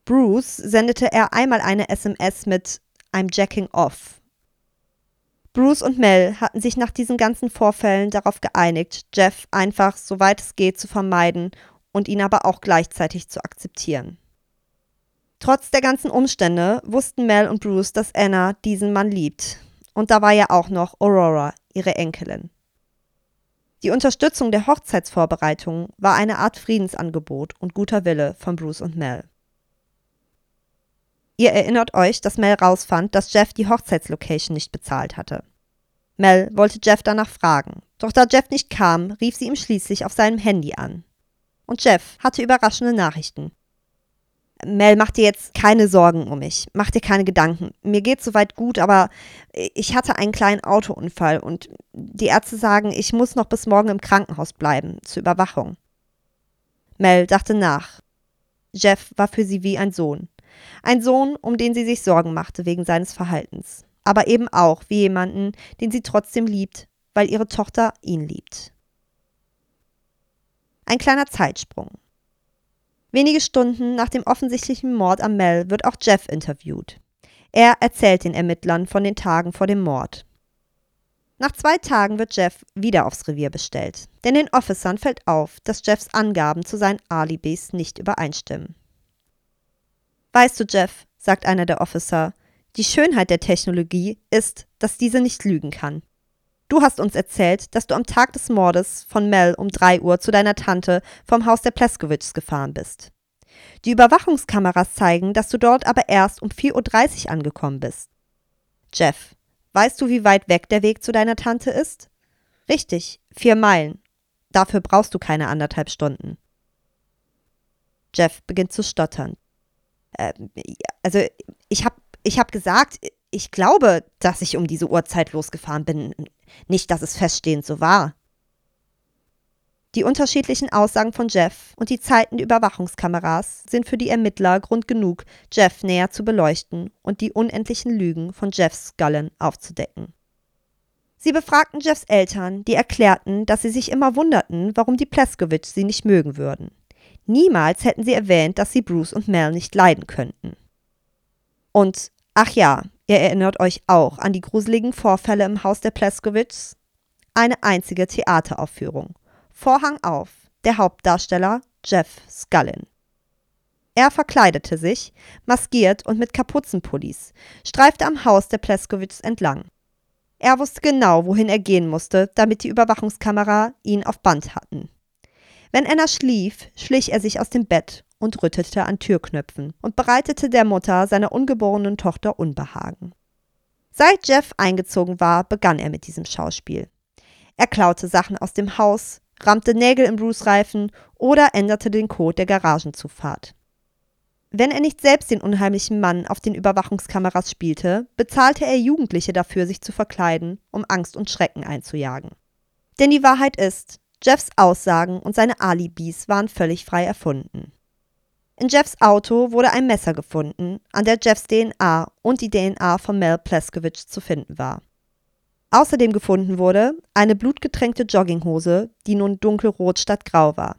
C: Bruce sendete er einmal eine SMS mit I'm jacking off. Bruce und Mel hatten sich nach diesen ganzen Vorfällen darauf geeinigt, Jeff einfach, soweit es geht, zu vermeiden und ihn aber auch gleichzeitig zu akzeptieren. Trotz der ganzen Umstände wussten Mel und Bruce, dass Anna diesen Mann liebt. Und da war ja auch noch Aurora, ihre Enkelin. Die Unterstützung der Hochzeitsvorbereitungen war eine Art Friedensangebot und guter Wille von Bruce und Mel. Ihr erinnert euch, dass Mel rausfand, dass Jeff die Hochzeitslocation nicht bezahlt hatte. Mel wollte Jeff danach fragen, doch da Jeff nicht kam, rief sie ihm schließlich auf seinem Handy an. Und Jeff hatte überraschende Nachrichten. Mel, mach dir jetzt keine Sorgen um mich. Mach dir keine Gedanken. Mir geht's soweit gut, aber ich hatte einen kleinen Autounfall und die Ärzte sagen, ich muss noch bis morgen im Krankenhaus bleiben, zur Überwachung. Mel dachte nach. Jeff war für sie wie ein Sohn. Ein Sohn, um den sie sich Sorgen machte wegen seines Verhaltens. Aber eben auch wie jemanden, den sie trotzdem liebt, weil ihre Tochter ihn liebt. Ein kleiner Zeitsprung. Wenige Stunden nach dem offensichtlichen Mord am Mel wird auch Jeff interviewt. Er erzählt den Ermittlern von den Tagen vor dem Mord. Nach zwei Tagen wird Jeff wieder aufs Revier bestellt, denn den Officern fällt auf, dass Jeffs Angaben zu seinen Alibis nicht übereinstimmen. Weißt du, Jeff, sagt einer der Officer, die Schönheit der Technologie ist, dass diese nicht lügen kann. Du hast uns erzählt, dass du am Tag des Mordes von Mel um 3 Uhr zu deiner Tante vom Haus der Pleskowitschs gefahren bist. Die Überwachungskameras zeigen, dass du dort aber erst um 4.30 Uhr angekommen bist. Jeff, weißt du, wie weit weg der Weg zu deiner Tante ist? Richtig, vier Meilen. Dafür brauchst du keine anderthalb Stunden. Jeff beginnt zu stottern. Äh, also, ich hab, ich hab gesagt, ich glaube, dass ich um diese Uhrzeit losgefahren bin. Nicht, dass es feststehend so war. Die unterschiedlichen Aussagen von Jeff und die Zeiten der Überwachungskameras sind für die Ermittler Grund genug, Jeff näher zu beleuchten und die unendlichen Lügen von Jeffs Scullen aufzudecken. Sie befragten Jeffs Eltern, die erklärten, dass sie sich immer wunderten, warum die Pleskowitsch sie nicht mögen würden. Niemals hätten sie erwähnt, dass sie Bruce und Mel nicht leiden könnten. Und, ach ja, Ihr erinnert euch auch an die gruseligen Vorfälle im Haus der Pleskowitschs? Eine einzige Theateraufführung. Vorhang auf. Der Hauptdarsteller Jeff Scullin. Er verkleidete sich, maskiert und mit Kapuzenpullis, streifte am Haus der Pleskowitschs entlang. Er wusste genau, wohin er gehen musste, damit die Überwachungskamera ihn auf Band hatten. Wenn Anna schlief, schlich er sich aus dem Bett und rüttelte an Türknöpfen und bereitete der Mutter seiner ungeborenen Tochter Unbehagen. Seit Jeff eingezogen war, begann er mit diesem Schauspiel. Er klaute Sachen aus dem Haus, rammte Nägel in Bruce Reifen oder änderte den Code der Garagenzufahrt. Wenn er nicht selbst den unheimlichen Mann auf den Überwachungskameras spielte, bezahlte er Jugendliche dafür, sich zu verkleiden, um Angst und Schrecken einzujagen. Denn die Wahrheit ist, Jeffs Aussagen und seine Alibis waren völlig frei erfunden. In Jeffs Auto wurde ein Messer gefunden, an der Jeffs DNA und die DNA von Mel Pleskowitsch zu finden war. Außerdem gefunden wurde eine blutgetränkte Jogginghose, die nun dunkelrot statt grau war.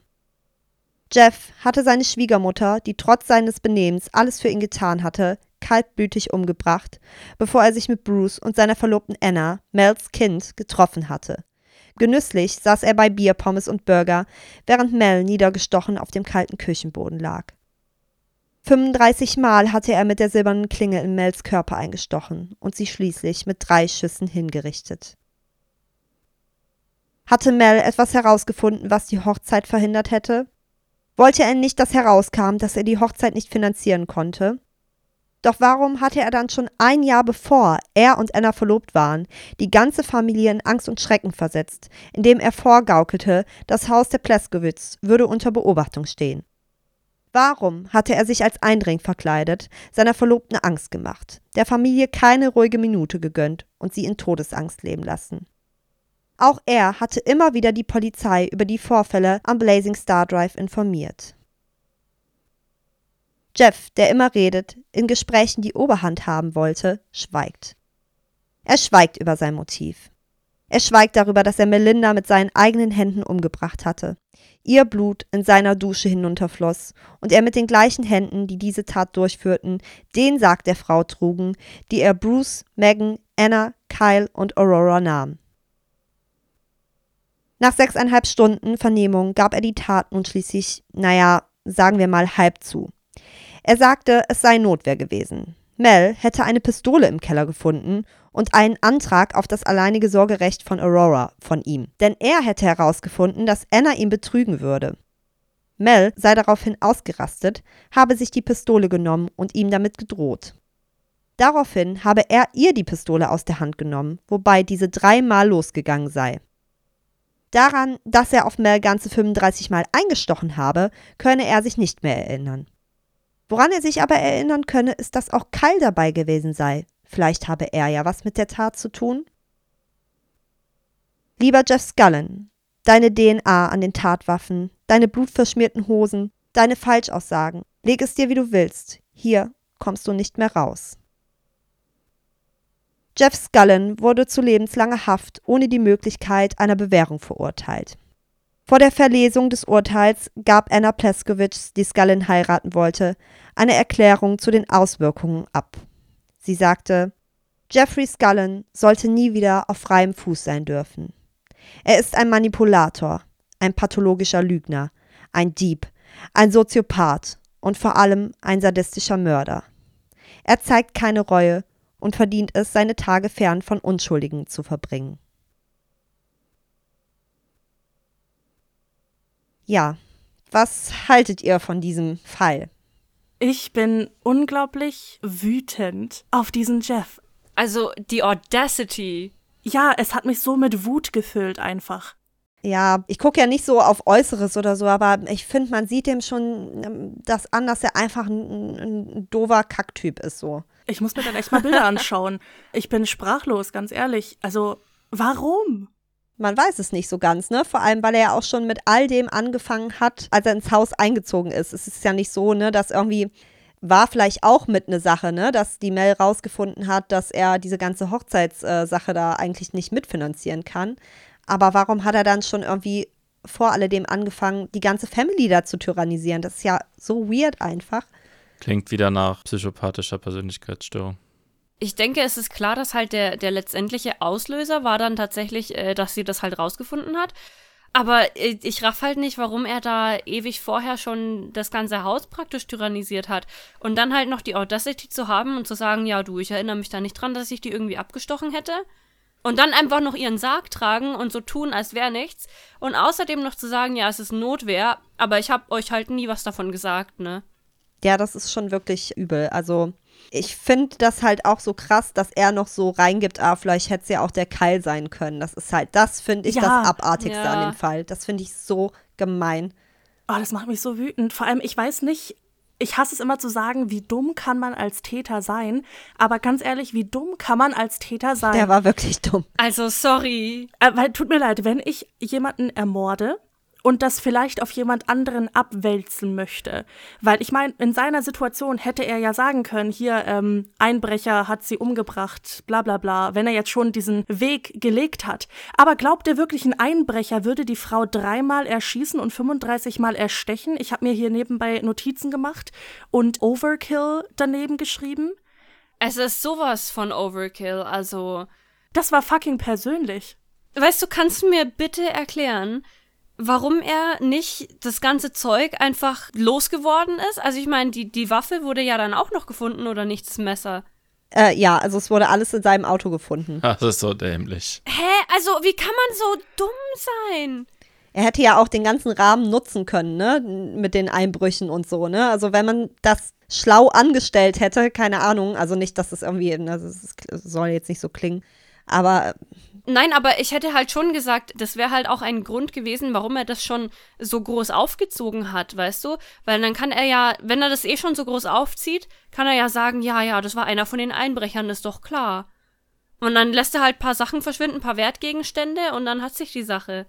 C: Jeff hatte seine Schwiegermutter, die trotz seines Benehmens alles für ihn getan hatte, kaltblütig umgebracht, bevor er sich mit Bruce und seiner Verlobten Anna, Mels Kind, getroffen hatte. Genüsslich saß er bei Bier, Pommes und Burger, während Mel niedergestochen auf dem kalten Küchenboden lag. 35 Mal hatte er mit der silbernen Klinge in Mels Körper eingestochen und sie schließlich mit drei Schüssen hingerichtet. Hatte Mel etwas herausgefunden, was die Hochzeit verhindert hätte? Wollte er nicht, dass herauskam, dass er die Hochzeit nicht finanzieren konnte? Doch warum hatte er dann schon ein Jahr bevor er und Anna verlobt waren, die ganze Familie in Angst und Schrecken versetzt, indem er vorgaukelte, das Haus der Pleskowitz würde unter Beobachtung stehen? Warum hatte er sich als Eindring verkleidet, seiner Verlobten Angst gemacht, der Familie keine ruhige Minute gegönnt und sie in Todesangst leben lassen? Auch er hatte immer wieder die Polizei über die Vorfälle am Blazing Star Drive informiert. Jeff, der immer redet, in Gesprächen die Oberhand haben wollte, schweigt. Er schweigt über sein Motiv. Er schweigt darüber, dass er Melinda mit seinen eigenen Händen umgebracht hatte, ihr Blut in seiner Dusche hinunterfloss und er mit den gleichen Händen, die diese Tat durchführten, den Sarg der Frau trugen, die er Bruce, Megan, Anna, Kyle und Aurora nahm. Nach sechseinhalb Stunden Vernehmung gab er die Tat nun schließlich, naja, sagen wir mal halb zu. Er sagte, es sei Notwehr gewesen. Mel hätte eine Pistole im Keller gefunden und einen Antrag auf das alleinige Sorgerecht von Aurora von ihm, denn er hätte herausgefunden, dass Anna ihn betrügen würde. Mel sei daraufhin ausgerastet, habe sich die Pistole genommen und ihm damit gedroht. Daraufhin habe er ihr die Pistole aus der Hand genommen, wobei diese dreimal losgegangen sei. Daran, dass er auf Mel ganze 35 Mal eingestochen habe, könne er sich nicht mehr erinnern. Woran er sich aber erinnern könne, ist, dass auch Kyle dabei gewesen sei. Vielleicht habe er ja was mit der Tat zu tun. Lieber Jeff Scullen, deine DNA an den Tatwaffen, deine blutverschmierten Hosen, deine Falschaussagen, leg es dir wie du willst. Hier kommst du nicht mehr raus. Jeff Scullen wurde zu lebenslanger Haft ohne die Möglichkeit einer Bewährung verurteilt. Vor der Verlesung des Urteils gab Anna Pleskowitz, die Scullin heiraten wollte, eine Erklärung zu den Auswirkungen ab. Sie sagte, Jeffrey Scullin sollte nie wieder auf freiem Fuß sein dürfen. Er ist ein Manipulator, ein pathologischer Lügner, ein Dieb, ein Soziopath und vor allem ein sadistischer Mörder. Er zeigt keine Reue und verdient es, seine Tage fern von Unschuldigen zu verbringen. Ja, was haltet ihr von diesem Fall?
A: Ich bin unglaublich wütend auf diesen Jeff.
B: Also die Audacity.
A: Ja, es hat mich so mit Wut gefüllt einfach.
C: Ja, ich gucke ja nicht so auf Äußeres oder so, aber ich finde, man sieht dem schon ähm, das an, dass er einfach ein, ein doofer Kacktyp ist so.
A: Ich muss mir dann echt mal Bilder anschauen. Ich bin sprachlos, ganz ehrlich. Also, warum?
C: Man weiß es nicht so ganz, ne? Vor allem, weil er ja auch schon mit all dem angefangen hat, als er ins Haus eingezogen ist. Es ist ja nicht so, ne, dass irgendwie war vielleicht auch mit eine Sache, ne, dass die Mel rausgefunden hat, dass er diese ganze Hochzeitssache da eigentlich nicht mitfinanzieren kann. Aber warum hat er dann schon irgendwie vor alledem angefangen, die ganze Family da zu tyrannisieren? Das ist ja so weird einfach.
D: Klingt wieder nach psychopathischer Persönlichkeitsstörung.
B: Ich denke, es ist klar, dass halt der, der letztendliche Auslöser war dann tatsächlich, äh, dass sie das halt rausgefunden hat. Aber äh, ich raff halt nicht, warum er da ewig vorher schon das ganze Haus praktisch tyrannisiert hat. Und dann halt noch die Audacity zu haben und zu sagen, ja du, ich erinnere mich da nicht dran, dass ich die irgendwie abgestochen hätte. Und dann einfach noch ihren Sarg tragen und so tun, als wäre nichts. Und außerdem noch zu sagen, ja, es ist Notwehr, aber ich hab euch halt nie was davon gesagt, ne?
C: Ja, das ist schon wirklich übel. Also ich finde das halt auch so krass, dass er noch so reingibt, ah, vielleicht hätte es ja auch der Keil sein können. Das ist halt, das finde ich
A: Ja.
C: das Abartigste
B: Ja.
C: an dem Fall. Das finde ich so gemein.
A: Oh, das macht mich so wütend. Vor allem, ich weiß nicht, ich hasse es immer zu sagen, wie dumm kann man als Täter sein. Aber ganz ehrlich, wie dumm kann man als Täter sein?
C: Der war wirklich dumm.
B: Also, sorry.
A: Äh, weil, tut mir leid, wenn ich jemanden ermorde und das vielleicht auf jemand anderen abwälzen möchte. Weil ich meine, in seiner Situation hätte er ja sagen können, hier, ähm, Einbrecher hat sie umgebracht, bla bla bla, wenn er jetzt schon diesen Weg gelegt hat. Aber glaubt er wirklich, ein Einbrecher würde die Frau dreimal erschießen und 35 Mal erstechen? Ich habe mir hier nebenbei Notizen gemacht und Overkill daneben geschrieben.
B: Es ist sowas von Overkill, also.
A: Das war fucking persönlich.
B: Weißt du, kannst du mir bitte erklären, warum er nicht das ganze Zeug einfach losgeworden ist? Also ich meine, die, die Waffe wurde ja dann auch noch gefunden, oder nicht das Messer?
C: Äh, ja, also es wurde alles in seinem Auto gefunden. [laughs]
D: Das ist so dämlich.
B: Hä? Also, wie kann man so dumm sein?
C: Er hätte ja auch den ganzen Rahmen nutzen können, ne? Mit den Einbrüchen und so, ne? Also wenn man das schlau angestellt hätte, keine Ahnung, also nicht, dass es irgendwie, also es soll jetzt nicht so klingen, aber
B: Nein, aber ich hätte halt schon gesagt, das wäre halt auch ein Grund gewesen, warum er das schon so groß aufgezogen hat, weißt du? Weil dann kann er ja, wenn er das eh schon so groß aufzieht, kann er ja sagen, ja, ja, das war einer von den Einbrechern, ist doch klar. Und dann lässt er halt ein paar Sachen verschwinden, ein paar Wertgegenstände und dann hat sich die Sache.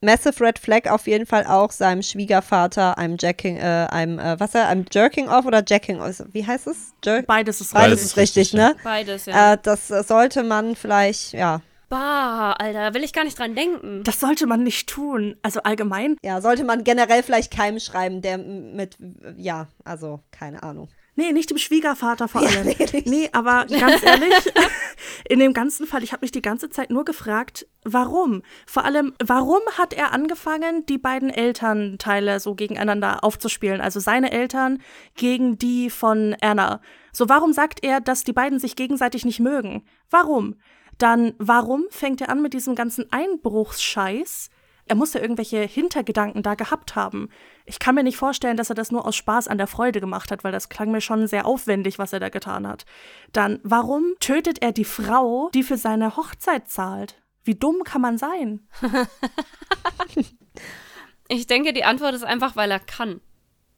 C: Massive Red Flag auf jeden Fall auch seinem Schwiegervater, einem Jacking, äh, einem, äh, was er, einem Jerking off oder Jacking off? Wie heißt es? Jer
A: Beides ist
C: Beides
A: richtig.
C: ist richtig, ne?
B: Beides, ja.
C: Äh, das sollte man vielleicht, ja,
B: bah, Alter, da will ich gar nicht dran denken.
A: Das sollte man nicht tun. Also allgemein.
C: ja, sollte man generell vielleicht keinem schreiben, der mit, ja, also keine Ahnung.
A: Nee, nicht dem Schwiegervater vor [laughs]
C: Ja,
A: allem.
C: nee, nicht.
A: nee, aber ganz ehrlich, [laughs] in dem ganzen Fall, ich habe mich die ganze Zeit nur gefragt, warum? Vor allem, warum hat er angefangen, die beiden Elternteile so gegeneinander aufzuspielen? Also seine Eltern gegen die von Anna. So, warum sagt er, dass die beiden sich gegenseitig nicht mögen? Warum? Dann, warum fängt er an mit diesem ganzen Einbruchsscheiß? Er muss ja irgendwelche Hintergedanken da gehabt haben. Ich kann mir nicht vorstellen, dass er das nur aus Spaß an der Freude gemacht hat, weil das klang mir schon sehr aufwendig, was er da getan hat. Dann, warum tötet er die Frau, die für seine Hochzeit zahlt? Wie dumm kann man sein? [laughs]
B: Ich denke, die Antwort ist einfach, weil er kann.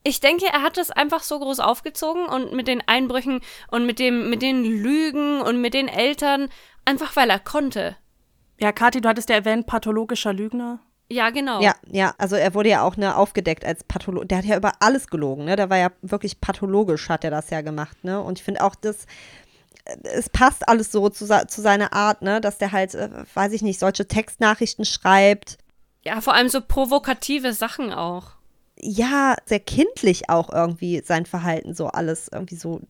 B: Ich denke, er hat das einfach so groß aufgezogen und mit den Einbrüchen und mit dem, mit den Lügen und mit den Eltern, einfach weil er konnte.
A: Ja, Kathi, du hattest ja erwähnt, pathologischer Lügner.
B: Ja, genau.
C: Ja, ja, also er wurde ja auch ne, aufgedeckt als Pathologe. Der hat ja über alles gelogen, ne? Der war ja wirklich pathologisch, hat er das ja gemacht, ne? Und ich finde auch, das, äh, es passt alles so zu, zu seiner Art, ne? Dass der halt, äh, weiß ich nicht, solche Textnachrichten schreibt.
B: Ja, vor allem so provokative Sachen auch.
C: Ja, sehr kindlich auch irgendwie sein Verhalten, so alles irgendwie so.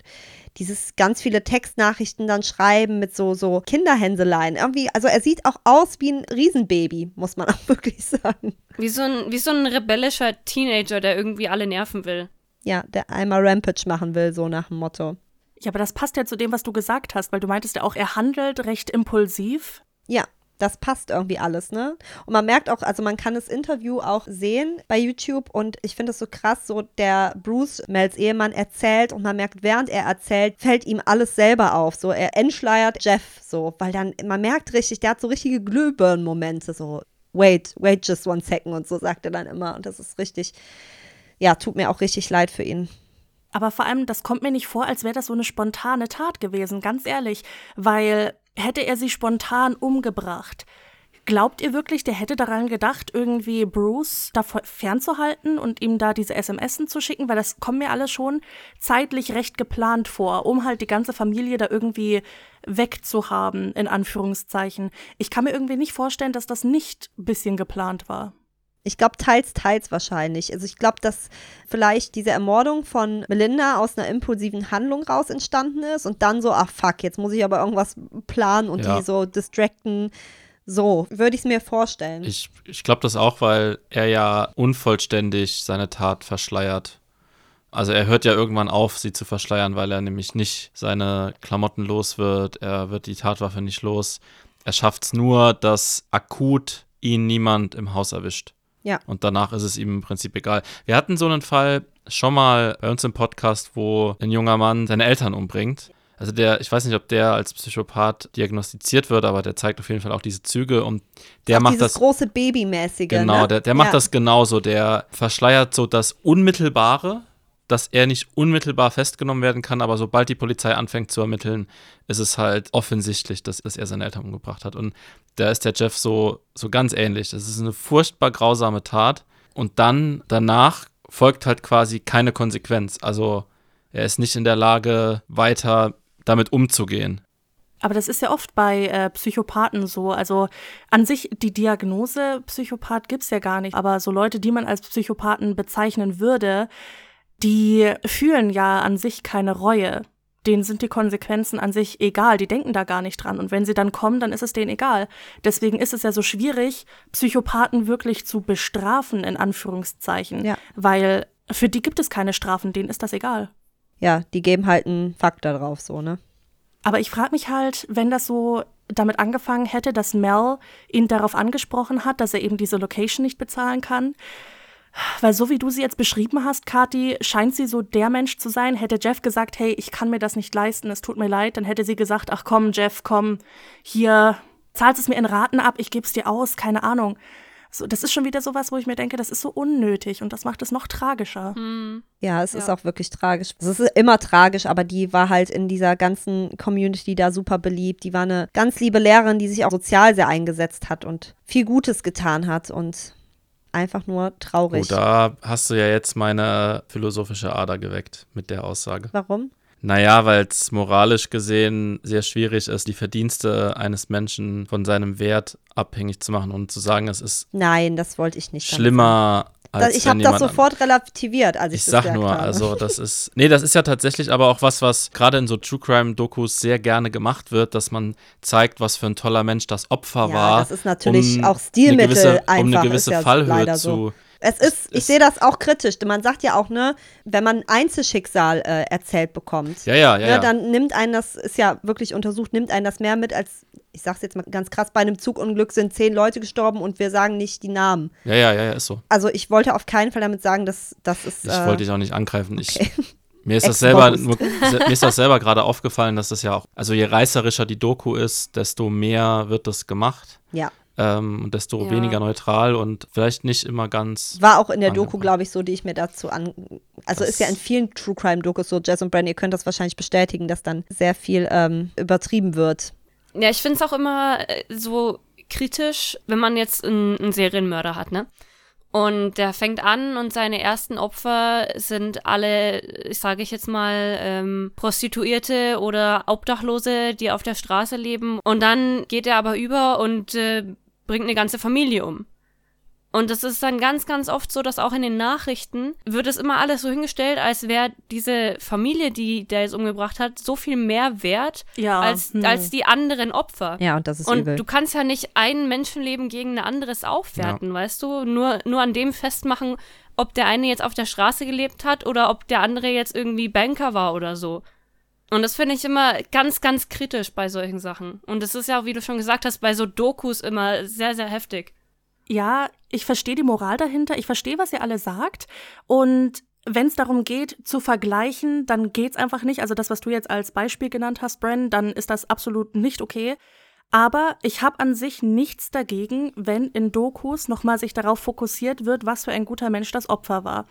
C: Dieses ganz viele Textnachrichten dann schreiben mit so, so Kinderhänseleien. Irgendwie, also er sieht auch aus wie ein Riesenbaby, muss man [laughs] auch wirklich sagen.
B: Wie so ein, wie so ein rebellischer Teenager, der irgendwie alle nerven will.
C: Ja, der einmal Rampage machen will, so nach dem Motto.
A: Ja, aber das passt ja zu dem, was du gesagt hast, weil du meintest ja auch, er handelt recht impulsiv.
C: Ja, das passt irgendwie alles, ne? Und man merkt auch, also man kann das Interview auch sehen bei YouTube und ich finde es so krass, so der Bruce, Mels Ehemann, erzählt und man merkt, während er erzählt, fällt ihm alles selber auf. So, er entschleiert Jeff so, weil dann, man merkt richtig, der hat so richtige Glühbirnen-Momente, so, wait, wait just one second und so sagt er dann immer und das ist richtig, ja, tut mir auch richtig leid für ihn.
A: Aber vor allem, das kommt mir nicht vor, als wäre das so eine spontane Tat gewesen, ganz ehrlich. Weil hätte er sie spontan umgebracht, glaubt ihr wirklich, der hätte daran gedacht, irgendwie Bruce davor fernzuhalten und ihm da diese SMS zu schicken? Weil das kommt mir alles schon zeitlich recht geplant vor, um halt die ganze Familie da irgendwie wegzuhaben, in Anführungszeichen. Ich kann mir irgendwie nicht vorstellen, dass das nicht ein bisschen geplant war.
C: Ich glaube, teils, teils wahrscheinlich. Also ich glaube, dass vielleicht diese Ermordung von Melinda aus einer impulsiven Handlung raus entstanden ist und dann so, ach fuck, jetzt muss ich aber irgendwas planen und
D: Ja.
C: die so distracten. So, würde ich es mir vorstellen.
D: Ich, ich glaube das auch, weil er ja unvollständig seine Tat verschleiert. Also er hört ja irgendwann auf, sie zu verschleiern, weil er nämlich nicht seine Klamotten los wird. Er wird die Tatwaffe nicht los. Er schafft es nur, dass akut ihn niemand im Haus erwischt.
C: Ja.
D: Und danach ist es ihm im Prinzip egal. Wir hatten so einen Fall schon mal bei uns im Podcast, wo ein junger Mann seine Eltern umbringt. Also der, ich weiß nicht, ob der als Psychopath diagnostiziert wird, aber der zeigt auf jeden Fall auch diese Züge und der
C: Auch
D: macht das
C: große Babymäßige.
D: Genau,
C: ne?
D: der, der macht
C: ja.
D: das genauso. Der verschleiert so das Unmittelbare, dass er nicht unmittelbar festgenommen werden kann, aber sobald die Polizei anfängt zu ermitteln, ist es halt offensichtlich, dass, dass er seine Eltern umgebracht hat. Und da ist der Jeff so, so ganz ähnlich. Das ist eine furchtbar grausame Tat. Und dann, danach, folgt halt quasi keine Konsequenz. Also er ist nicht in der Lage, weiter damit umzugehen.
A: Aber das ist ja oft bei äh, Psychopathen so. Also an sich, die Diagnose Psychopath gibt's ja gar nicht. Aber so Leute, die man als Psychopathen bezeichnen würde, die fühlen ja an sich keine Reue. Denen sind die Konsequenzen an sich egal. Die denken da gar nicht dran. Und wenn sie dann kommen, dann ist es denen egal. Deswegen ist es ja so schwierig, Psychopathen wirklich zu bestrafen, in Anführungszeichen.
C: Ja.
A: Weil für die gibt es keine Strafen. Denen ist das egal.
C: Ja, die geben halt einen Fakt da drauf, so, ne?
A: Aber ich frage mich halt, wenn das so damit angefangen hätte, dass Mel ihn darauf angesprochen hat, dass er eben diese Location nicht bezahlen kann. Weil so wie du sie jetzt beschrieben hast, Kathi, scheint sie so der Mensch zu sein. Hätte Jeff gesagt, hey, ich kann mir das nicht leisten, es tut mir leid, dann hätte sie gesagt, ach komm, Jeff, komm, hier, zahlst es mir in Raten ab, ich geb's dir aus, keine Ahnung. So, das ist schon wieder sowas, wo ich mir denke, das ist so unnötig und das macht es noch tragischer.
C: Ja, es ist
B: Ja.
C: auch wirklich tragisch. Es ist immer tragisch, aber die war halt in dieser ganzen Community da super beliebt. Die war eine ganz liebe Lehrerin, die sich auch sozial sehr eingesetzt hat und viel Gutes getan hat. Und einfach nur
D: Oh,
C: traurig.
D: da hast du ja jetzt meine philosophische Ader geweckt mit der Aussage.
C: Warum?
D: Naja, weil es moralisch gesehen sehr schwierig ist, die Verdienste eines Menschen von seinem Wert abhängig zu machen und zu sagen, es ist
C: Nein, das wollte ich nicht.
D: schlimmer. Als
C: ich habe das sofort relativiert, als ich,
D: Ich
C: das
D: sag nur,
C: habe.
D: also das [laughs] ist. Nee, das ist ja tatsächlich aber auch was, was gerade in so True Crime-Dokus sehr gerne gemacht wird, dass man zeigt, was für ein toller Mensch das Opfer
C: Ja,
D: war.
C: das ist natürlich
D: um
C: auch Stilmittel
D: eine gewisse, Um
C: einfach,
D: eine gewisse
C: ja
D: Fallhöhe
C: leider
D: zu.
C: so. Es ist, ich sehe das auch kritisch. Man sagt ja auch, ne, wenn man Einzelschicksal äh, erzählt bekommt,
D: Ja, ja, ja.
C: ne,
D: ja.
C: dann nimmt einen das, ist ja wirklich untersucht, nimmt einen das mehr mit als, ich sag's jetzt mal ganz krass, bei einem Zugunglück sind zehn Leute gestorben und wir sagen nicht die Namen.
D: ja, ja, ja, ja, ist so.
C: Also ich wollte auf keinen Fall damit sagen, dass das ist.
D: Ich
C: äh,
D: wollte dich auch nicht angreifen.
C: okay.
D: Ich, [laughs] mir ist das selber nur, mir ist das selber gerade aufgefallen, dass das ja auch, also je reißerischer die Doku ist, desto mehr wird das gemacht
C: Ja,
D: ähm, und desto
B: Ja.
D: weniger neutral und vielleicht nicht immer ganz.
C: war auch in der Doku,
D: Angebracht.
C: glaube ich, so, die ich mir dazu an. Also
D: Das-
C: ist ja in vielen True Crime Dokus so, Jess und Brand, ihr könnt das wahrscheinlich bestätigen, dass dann sehr viel ähm, übertrieben wird.
B: Ja, ich finde es auch immer äh, so kritisch, wenn man jetzt einen, einen Serienmörder hat, ne? Und der fängt an und seine ersten Opfer sind alle, ich sage ich jetzt mal, ähm, Prostituierte oder Obdachlose, die auf der Straße leben. Und dann geht er aber über und äh, bringt eine ganze Familie um. Und es ist dann ganz, ganz oft so, dass auch in den Nachrichten wird es immer alles so hingestellt, als wäre diese Familie, die der jetzt umgebracht hat, so viel mehr wert
A: Ja.
B: als,
A: hm.
B: als die anderen Opfer.
C: Ja, und das ist
B: Und
C: übel.
B: du kannst ja nicht ein Menschenleben gegen ein anderes aufwerten, weißt du? Nur, nur an dem festmachen, ob der eine jetzt auf der Straße gelebt hat oder ob der andere jetzt irgendwie Banker war oder so. Und das finde ich immer ganz, ganz kritisch bei solchen Sachen. Und das ist ja, wie du schon gesagt hast, bei so Dokus immer sehr, sehr heftig.
A: ja, ich verstehe die Moral dahinter, ich verstehe, was ihr alle sagt. Und wenn es darum geht, zu vergleichen, dann geht's einfach nicht. Also das, was du jetzt als Beispiel genannt hast, Bren, dann ist das absolut nicht okay. Aber ich habe an sich nichts dagegen, wenn in Dokus nochmal sich darauf fokussiert wird, was für ein guter Mensch das Opfer war.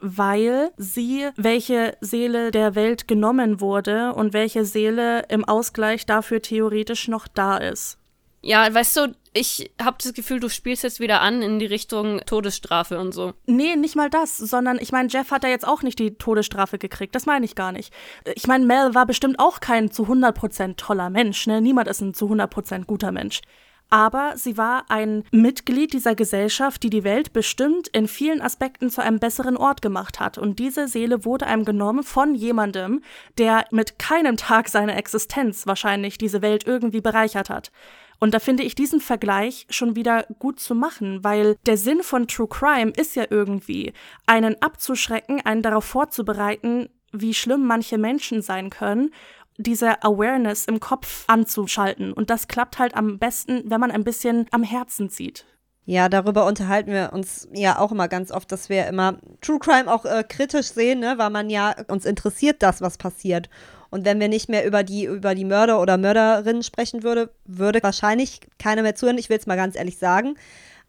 A: Weil sie, welche Seele der Welt genommen wurde und welche Seele im Ausgleich dafür theoretisch noch da ist.
B: Ja, weißt du, ich habe das Gefühl, du spielst jetzt wieder an in die Richtung Todesstrafe und so.
A: Nee, nicht mal das, sondern ich meine, Jeff hat ja jetzt auch nicht die Todesstrafe gekriegt. Das meine ich gar nicht. Ich meine, Mel war bestimmt auch kein zu 100% toller Mensch, ne? Niemand ist ein zu 100% guter Mensch. Aber sie war ein Mitglied dieser Gesellschaft, die die Welt bestimmt in vielen Aspekten zu einem besseren Ort gemacht hat. Und diese Seele wurde einem genommen von jemandem, der mit keinem Tag seiner Existenz wahrscheinlich diese Welt irgendwie bereichert hat. Und da finde ich diesen Vergleich schon wieder gut zu machen, weil der Sinn von True Crime ist ja irgendwie, einen abzuschrecken, einen darauf vorzubereiten, wie schlimm manche Menschen sein können, diese Awareness im Kopf anzuschalten. Und das klappt halt am besten, wenn man ein bisschen am Herzen zieht.
C: Ja, darüber unterhalten wir uns ja auch immer ganz oft, dass wir immer True Crime auch äh, kritisch sehen, ne? weil man ja uns interessiert das, was passiert. Und wenn wir nicht mehr über die, über die Mörder oder Mörderinnen sprechen würde, würde wahrscheinlich keiner mehr zuhören. Ich will es mal ganz ehrlich sagen.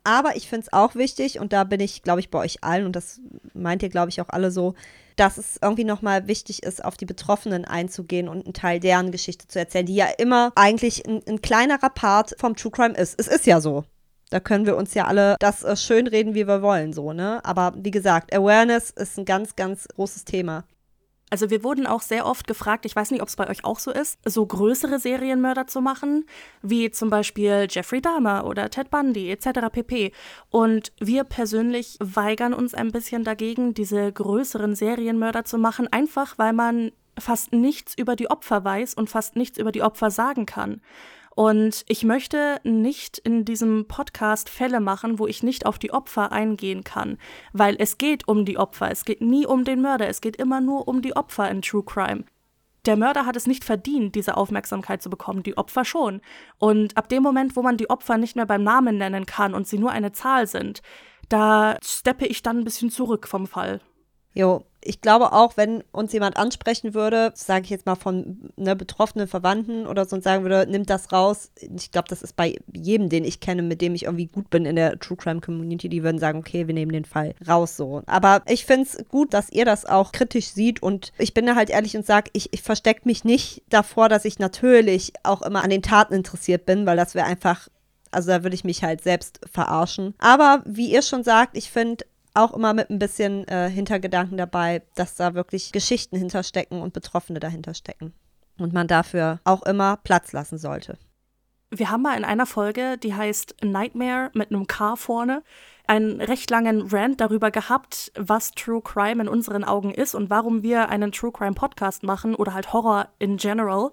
C: Aber ich finde es auch wichtig, und da bin ich, glaube ich, bei euch allen, und das meint ihr, glaube ich, auch alle so, dass es irgendwie nochmal wichtig ist, auf die Betroffenen einzugehen und einen Teil deren Geschichte zu erzählen, die ja immer eigentlich ein, ein kleinerer Part vom True Crime ist. Es ist ja so. Da können wir uns ja alle das äh, schönreden, wie wir wollen, so, ne? Aber wie gesagt, Awareness ist ein ganz, ganz großes Thema.
A: Also wir wurden auch sehr oft gefragt, ich weiß nicht, ob es bei euch auch so ist, so größere Serienmörder zu machen, wie zum Beispiel Jeffrey Dahmer oder Ted Bundy etc. pp. Und wir persönlich weigern uns ein bisschen dagegen, diese größeren Serienmörder zu machen, einfach weil man fast nichts über die Opfer weiß und fast nichts über die Opfer sagen kann. Und ich möchte nicht in diesem Podcast Fälle machen, wo ich nicht auf die Opfer eingehen kann, weil es geht um die Opfer, es geht nie um den Mörder, es geht immer nur um die Opfer in True Crime. Der Mörder hat es nicht verdient, diese Aufmerksamkeit zu bekommen, die Opfer schon. Und ab dem Moment, wo man die Opfer nicht mehr beim Namen nennen kann und sie nur eine Zahl sind, da steppe ich dann ein bisschen zurück vom Fall.
C: Jo, ich glaube auch, wenn uns jemand ansprechen würde, sage ich jetzt mal von ne, betroffenen Verwandten oder so und sagen würde, nimm das raus. Ich glaube, das ist bei jedem, den ich kenne, mit dem ich irgendwie gut bin in der True Crime Community, die würden sagen, okay, wir nehmen den Fall raus so. Aber ich finde es gut, dass ihr das auch kritisch sieht und ich bin da halt ehrlich und sage, ich, ich verstecke mich nicht davor, dass ich natürlich auch immer an den Taten interessiert bin, weil das wäre einfach Also da würde ich mich halt selbst verarschen. Aber wie ihr schon sagt, ich finde auch immer mit ein bisschen äh, Hintergedanken dabei, dass da wirklich Geschichten hinterstecken und Betroffene dahinter stecken. Und man dafür auch immer Platz lassen sollte.
A: Wir haben mal in einer Folge, die heißt Nightmare mit einem K vorne, einen recht langen Rant darüber gehabt, was True Crime in unseren Augen ist und warum wir einen True Crime Podcast machen oder halt Horror in general.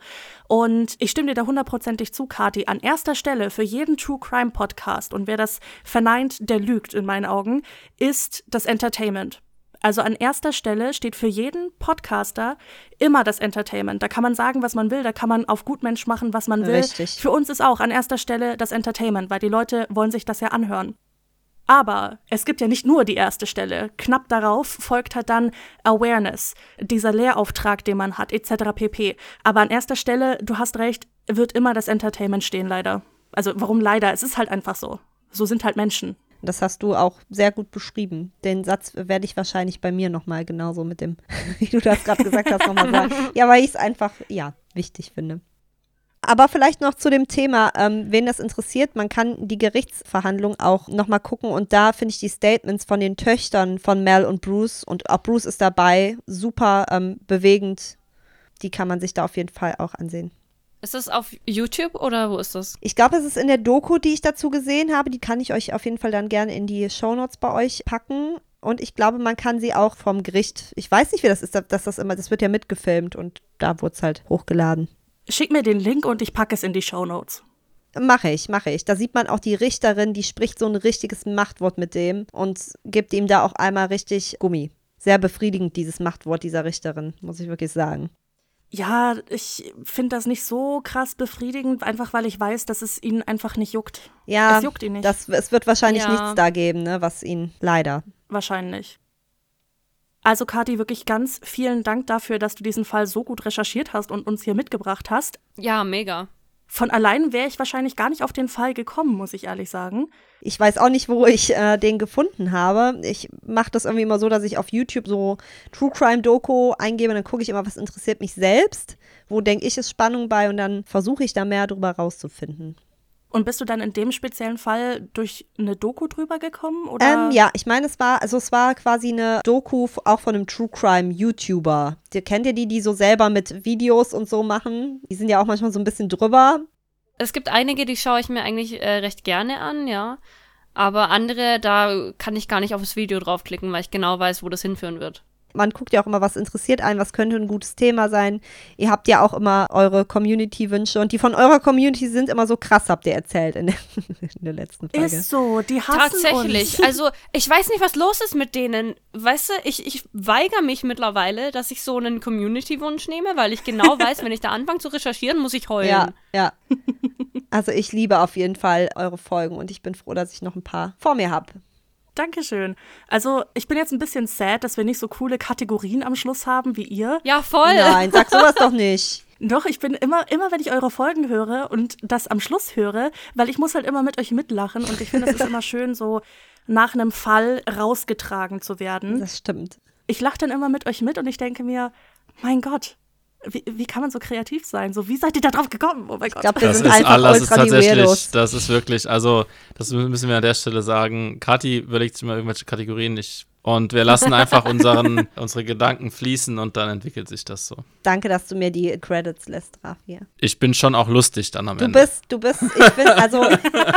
A: Und ich stimme dir da hundertprozentig zu, Kati. An erster Stelle für jeden True Crime Podcast und wer das verneint, der lügt in meinen Augen, ist das Entertainment. Also an erster Stelle steht für jeden Podcaster immer das Entertainment. Da kann man sagen, was man will, da kann man auf Gutmensch machen, was man will.
C: Richtig.
A: Für uns ist auch an erster Stelle das Entertainment, weil die Leute wollen sich das ja anhören. Aber es gibt ja nicht nur die erste Stelle. Knapp darauf folgt halt dann Awareness, dieser Lehrauftrag, den man hat, etc. pp. Aber an erster Stelle, du hast recht, wird immer das Entertainment stehen, leider. Also warum leider? Es ist halt einfach so. So sind halt Menschen.
C: Das hast du auch sehr gut beschrieben. Den Satz werde ich wahrscheinlich bei mir nochmal genauso mit dem, [laughs] wie du das gerade gesagt hast, nochmal sagen. [laughs] Ja, weil ich es einfach, ja, wichtig finde. Aber vielleicht noch zu dem Thema, ähm, wen das interessiert, man kann die Gerichtsverhandlung auch nochmal gucken und da finde ich die Statements von den Töchtern von Mel und Bruce und auch Bruce ist dabei, super ähm, bewegend. Die kann man sich da auf jeden Fall auch ansehen.
B: Ist das auf YouTube oder wo ist das?
C: Ich glaube, es ist in der Doku, die ich dazu gesehen habe. Die kann ich euch auf jeden Fall dann gerne in die Shownotes bei euch packen. Und ich glaube, man kann sie auch vom Gericht. Ich weiß nicht, wie das ist, dass das immer, das wird ja mitgefilmt und da wurde es halt hochgeladen.
A: Schick mir den Link und ich packe es in die Show Notes.
C: Mache ich, mache ich. Da sieht man auch die Richterin, die spricht so ein richtiges Machtwort mit dem und gibt ihm da auch einmal richtig Gummi. Sehr befriedigend, dieses Machtwort dieser Richterin, muss ich wirklich sagen.
A: Ja, ich finde das nicht so krass befriedigend, einfach weil ich weiß, dass es ihn einfach nicht juckt.
C: Ja,
A: es juckt ihn nicht.
C: Das, es wird wahrscheinlich
B: Ja.
C: nichts da geben, ne, was ihn leider.
A: Wahrscheinlich. Also, Kathi, wirklich ganz vielen Dank dafür, dass du diesen Fall so gut recherchiert hast und uns hier mitgebracht hast.
B: Ja, mega.
A: Von allein wäre ich wahrscheinlich gar nicht auf den Fall gekommen, muss ich ehrlich sagen.
C: Ich weiß auch nicht, wo ich äh, den gefunden habe. Ich mache das irgendwie immer so, dass ich auf YouTube so True Crime Doku eingebe, dann gucke ich immer, was interessiert mich selbst, wo denke ich ist Spannung bei und dann versuche ich da mehr drüber rauszufinden.
A: Und bist du dann in dem speziellen Fall durch eine Doku drüber gekommen? Oder?
C: Ähm, ja, ich meine, es war, also es war quasi eine Doku auch von einem True Crime YouTuber. Die, kennt ihr die, die so selber mit Videos und so machen? Die sind ja auch manchmal so ein bisschen drüber.
B: Es gibt einige, die schaue ich mir eigentlich äh, recht gerne an, ja. Aber andere, da kann ich gar nicht auf das Video draufklicken, weil ich genau weiß, wo das hinführen wird.
C: Man guckt ja auch immer, was interessiert einen, was könnte ein gutes Thema sein. Ihr habt ja auch immer eure Community-Wünsche und die von eurer Community sind immer so krass, habt ihr erzählt in der, [laughs] in der letzten Folge.
A: Ist so, die hassen
B: Tatsächlich.
A: uns.
B: Also, ich weiß nicht, was los ist mit denen. Weißt du, ich, ich weigere mich mittlerweile, dass ich so einen Community-Wunsch nehme, weil ich genau [laughs] weiß, wenn ich da anfange zu recherchieren, muss ich heulen.
C: Ja, ja. Also ich liebe auf jeden Fall eure Folgen und ich bin froh, dass ich noch ein paar vor mir habe.
A: Dankeschön. Also, ich bin jetzt ein bisschen sad, dass wir nicht so coole Kategorien am Schluss haben wie ihr.
B: Ja, voll.
C: Nein, sag sowas doch nicht. [laughs]
A: Doch, ich bin immer, immer, wenn ich eure Folgen höre und das am Schluss höre, weil ich muss halt immer mit euch mitlachen und ich finde, es ist immer schön, so nach einem Fall rausgetragen zu werden.
C: Das stimmt.
A: Ich lache dann immer mit euch mit und ich denke mir, mein Gott, wie, wie kann man so kreativ sein? So, wie seid ihr da drauf gekommen? Oh mein Gott.
C: glaub, wir
D: Das
C: sind
D: ist
C: einfach
D: alles ist tatsächlich, das ist wirklich, also das müssen wir an der Stelle sagen. Kathi überlegt sich mal irgendwelche Kategorien ich, und wir lassen einfach [laughs] unseren, unsere Gedanken fließen und dann entwickelt sich das so.
C: Danke, dass du mir die Credits lässt, Rafi.
D: Ich bin schon auch lustig dann am
C: Du
D: Ende.
C: bist, du bist, ich bin, also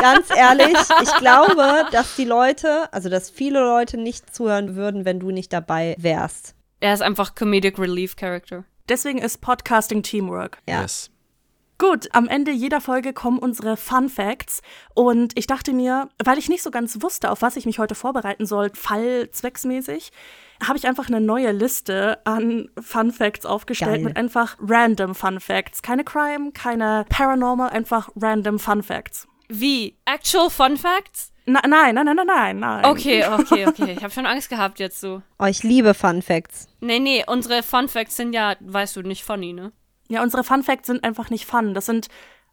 C: ganz ehrlich, ich glaube, dass die Leute, also dass viele Leute nicht zuhören würden, wenn du nicht dabei wärst.
B: Er ist einfach Comedic Relief Character.
A: Deswegen ist Podcasting Teamwork.
C: Ja.
D: Yes.
A: Gut, am Ende jeder Folge kommen unsere Fun Facts und ich dachte mir, weil ich nicht so ganz wusste, auf was ich mich heute vorbereiten soll, fallzwecksmäßig, habe ich einfach eine neue Liste an Fun Facts aufgestellt
C: Geil.
A: mit einfach random Fun Facts. Keine Crime, keine Paranormal, einfach random Fun Facts.
B: Wie? Actual Fun Facts?
A: Na, nein, nein, nein, nein, nein, nein.
B: Okay, okay, okay. Ich habe schon Angst gehabt jetzt so.
C: Oh, ich liebe Fun Facts.
B: Nee, nee, unsere Fun Facts sind ja, weißt du, nicht funny, ne?
A: Ja, unsere Fun Facts sind einfach nicht fun. Das sind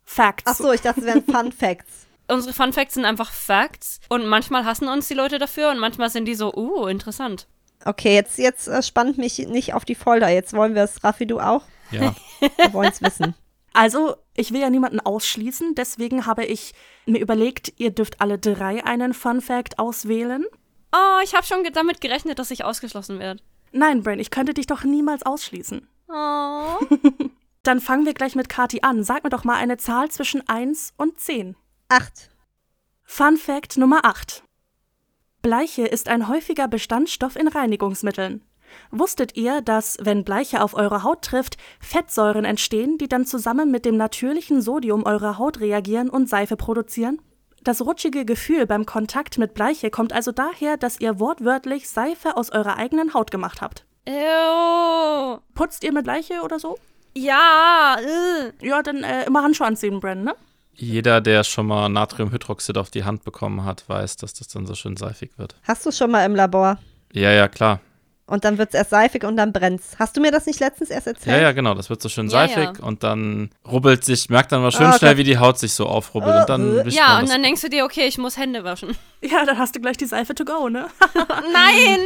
A: Facts.
C: Ach so, ich dachte, es wären Fun Facts. [laughs]
B: Unsere Fun Facts sind einfach Facts und manchmal hassen uns die Leute dafür und manchmal sind die so, uh, interessant.
C: Okay, jetzt, jetzt äh, spannt mich nicht auf die Folter. Jetzt wollen wir es, Raffi, du auch?
D: Ja.
C: Wir wollen es wissen.
A: Also, ich will ja niemanden ausschließen, deswegen habe ich mir überlegt, ihr dürft alle drei einen Fun Fact auswählen.
B: Oh, ich habe schon damit gerechnet, dass ich ausgeschlossen werde.
A: Nein, Brain, ich könnte dich doch niemals ausschließen.
B: Oh. [laughs]
A: Dann fangen wir gleich mit Kati an. Sag mir doch mal eine Zahl zwischen 1 und 10.
C: Acht.
A: Fun Fact Nummer 8. Bleiche ist ein häufiger Bestandstoff in Reinigungsmitteln. Wusstet ihr, dass, wenn Bleiche auf eure Haut trifft, Fettsäuren entstehen, die dann zusammen mit dem natürlichen Sodium eurer Haut reagieren und Seife produzieren? Das rutschige Gefühl beim Kontakt mit Bleiche kommt also daher, dass ihr wortwörtlich Seife aus eurer eigenen Haut gemacht habt.
B: Ew.
A: Putzt ihr mit Bleiche oder so?
B: Ja. äh.
A: Ja, dann äh, immer Handschuhe anziehen, Bren, ne?
D: Jeder, der schon mal Natriumhydroxid auf die Hand bekommen hat, weiß, dass das dann so schön seifig wird.
C: Hast du schon mal im Labor?
D: Ja, ja, klar.
C: Und dann wird es erst seifig und dann brennt's. Hast du mir das nicht letztens erst erzählt?
D: Ja, ja, genau. Das wird so schön
B: Ja,
D: seifig
B: ja.
D: und dann rubbelt sich, merkt dann mal schön
C: Ah,
D: schnell,
C: Gott.
D: wie die Haut sich so aufrubbelt und dann wischt
B: Ja,
D: man
B: und dann denkst du dir, okay, ich muss Hände waschen. [laughs]
A: Ja, dann hast du gleich die Seife to go, ne? [laughs] [laughs]
B: Nein!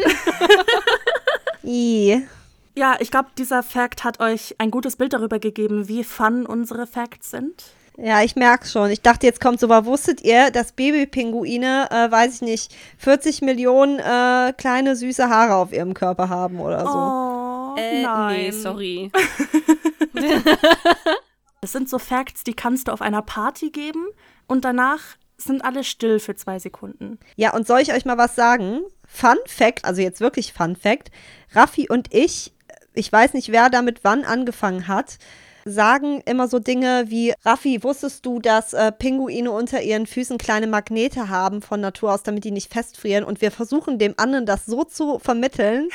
A: Ja, ich glaube, dieser Fact hat euch ein gutes Bild darüber gegeben, wie fun unsere Facts sind.
C: Ja, ich merke schon. Ich dachte, jetzt kommt so, aber wusstet ihr, dass Babypinguine, äh, weiß ich nicht, 40 Millionen äh, kleine süße Haare auf ihrem Körper haben oder so?
A: Oh,
B: Äh,
A: nein.
B: nee, sorry. [laughs]
A: Das sind so Facts, die kannst du auf einer Party geben und danach sind alle still für zwei Sekunden.
C: Ja, und soll ich euch mal was sagen? Fun Fact, also jetzt wirklich Fun Fact. Raffi und ich, ich weiß nicht, wer damit wann angefangen hat, sagen immer so Dinge wie, Raffi, wusstest du, dass äh, Pinguine unter ihren Füßen kleine Magnete haben von Natur aus, damit die nicht festfrieren? Und wir versuchen dem anderen das so zu vermitteln,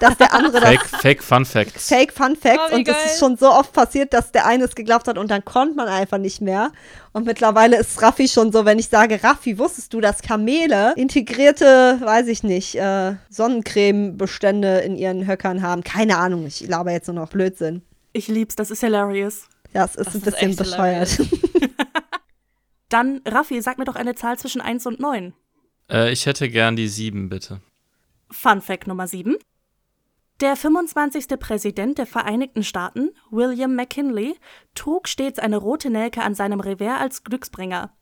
C: dass der andere das
D: Fake, Fake Fun Facts.
C: Fake Fun Facts
B: Oh,
C: und das
B: geil.
C: ist schon so oft passiert, dass der eine es geglaubt hat und dann konnte man einfach nicht mehr. Und mittlerweile ist Raffi schon so, wenn ich sage, Raffi, wusstest du, dass Kamele integrierte, weiß ich nicht, äh, Sonnencremebestände in ihren Höckern haben? Keine Ahnung, ich laber jetzt nur noch Blödsinn.
A: Ich lieb's, das ist hilarious.
C: Das ist
B: Das
C: ein
B: ist
C: bisschen
B: echt
C: bescheuert. [laughs]
A: Dann, Raffi, sag mir doch eine Zahl zwischen 1 und 9.
D: Äh, ich hätte gern die sieben, bitte.
A: Fun Fact Nummer 7. Der 25. Präsident der Vereinigten Staaten, William McKinley, trug stets eine rote Nelke an seinem Revers als Glücksbringer.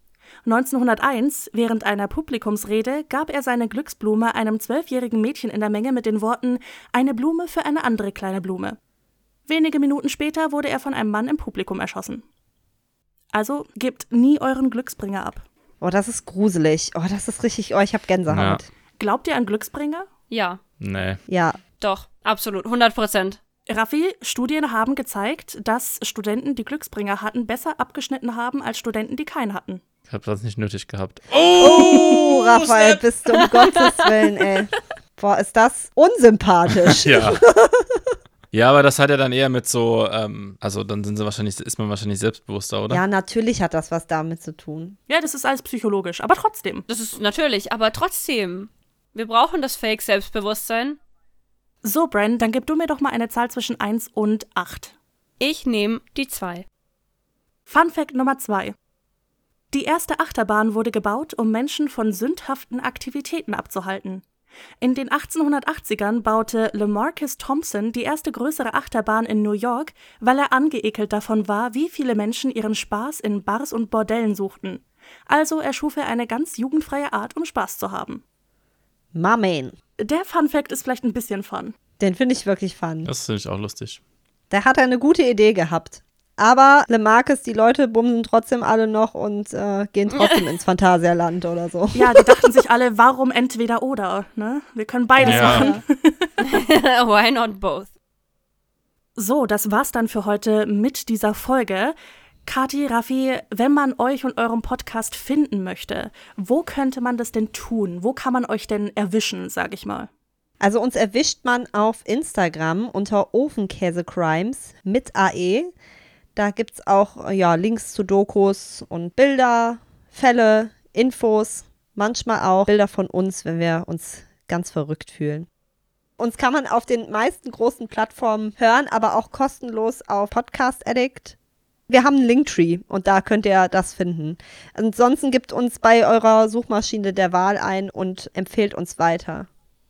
A: 1901, während einer Publikumsrede, gab er seine Glücksblume einem zwölfjährigen Mädchen in der Menge mit den Worten Eine Blume für eine andere kleine Blume. Wenige Minuten später wurde er von einem Mann im Publikum erschossen. Also gebt nie euren Glücksbringer ab.
C: Oh, das ist gruselig. Oh, das ist richtig, oh, ich habe Gänsehaut.
A: Glaubt ihr an Glücksbringer?
B: Ja,
D: Nee.
C: Ja.
B: doch, absolut, 100 Prozent.
A: Raffi, Studien haben gezeigt, dass Studenten, die Glücksbringer hatten, besser abgeschnitten haben als Studenten, die keinen hatten.
D: Ich habe das nicht nötig gehabt.
C: Oh, Raphael, bist du um Gottes Willen, ey. [laughs] Boah, ist das unsympathisch.
D: Ja. [laughs] ja, aber das hat ja dann eher mit so, ähm, also dann sind sie wahrscheinlich, ist man wahrscheinlich selbstbewusster, oder?
C: Ja, natürlich hat das was damit zu tun.
A: Ja, das ist alles psychologisch, aber trotzdem.
B: Das ist natürlich, aber trotzdem. Wir brauchen das Fake-Selbstbewusstsein.
A: So, Bren, dann gib du mir doch mal eine Zahl zwischen 1 und 8.
B: Ich nehme die zwei.
A: Fun Fact Nummer 2. Die erste Achterbahn wurde gebaut, um Menschen von sündhaften Aktivitäten abzuhalten. In den 1880ern baute LeMarcus Thompson die erste größere Achterbahn in New York, weil er angeekelt davon war, wie viele Menschen ihren Spaß in Bars und Bordellen suchten. Also erschuf er eine ganz jugendfreie Art, um Spaß zu haben.
C: Mamen.
A: Der Fun Fact ist vielleicht ein bisschen fun.
C: Den finde ich wirklich fun.
D: Das finde ich auch lustig.
C: Der hat eine gute Idee gehabt. Aber LeMarcus, die Leute bumsen trotzdem alle noch und äh, gehen trotzdem [laughs] ins Phantasialand oder so.
A: Ja, die dachten sich alle, warum entweder oder, ne? Wir können beides
D: Ja.
A: machen. [laughs]
B: Why not both?
A: So, das war's dann für heute mit dieser Folge. Kati, Raffi, wenn man euch und eurem Podcast finden möchte, wo könnte man das denn tun? Wo kann man euch denn erwischen, sag ich mal?
C: Also uns erwischt man auf Instagram unter Ofenkäse-Crimes mit AE. Da gibt es auch ja, Links zu Dokus und Bilder, Fälle, Infos, manchmal auch Bilder von uns, wenn wir uns ganz verrückt fühlen. Uns kann man auf den meisten großen Plattformen hören, aber auch kostenlos auf Podcast Addict. Wir haben einen Linktree und da könnt ihr das finden. Ansonsten gibt uns bei eurer Suchmaschine der Wahl ein und empfehlt uns weiter.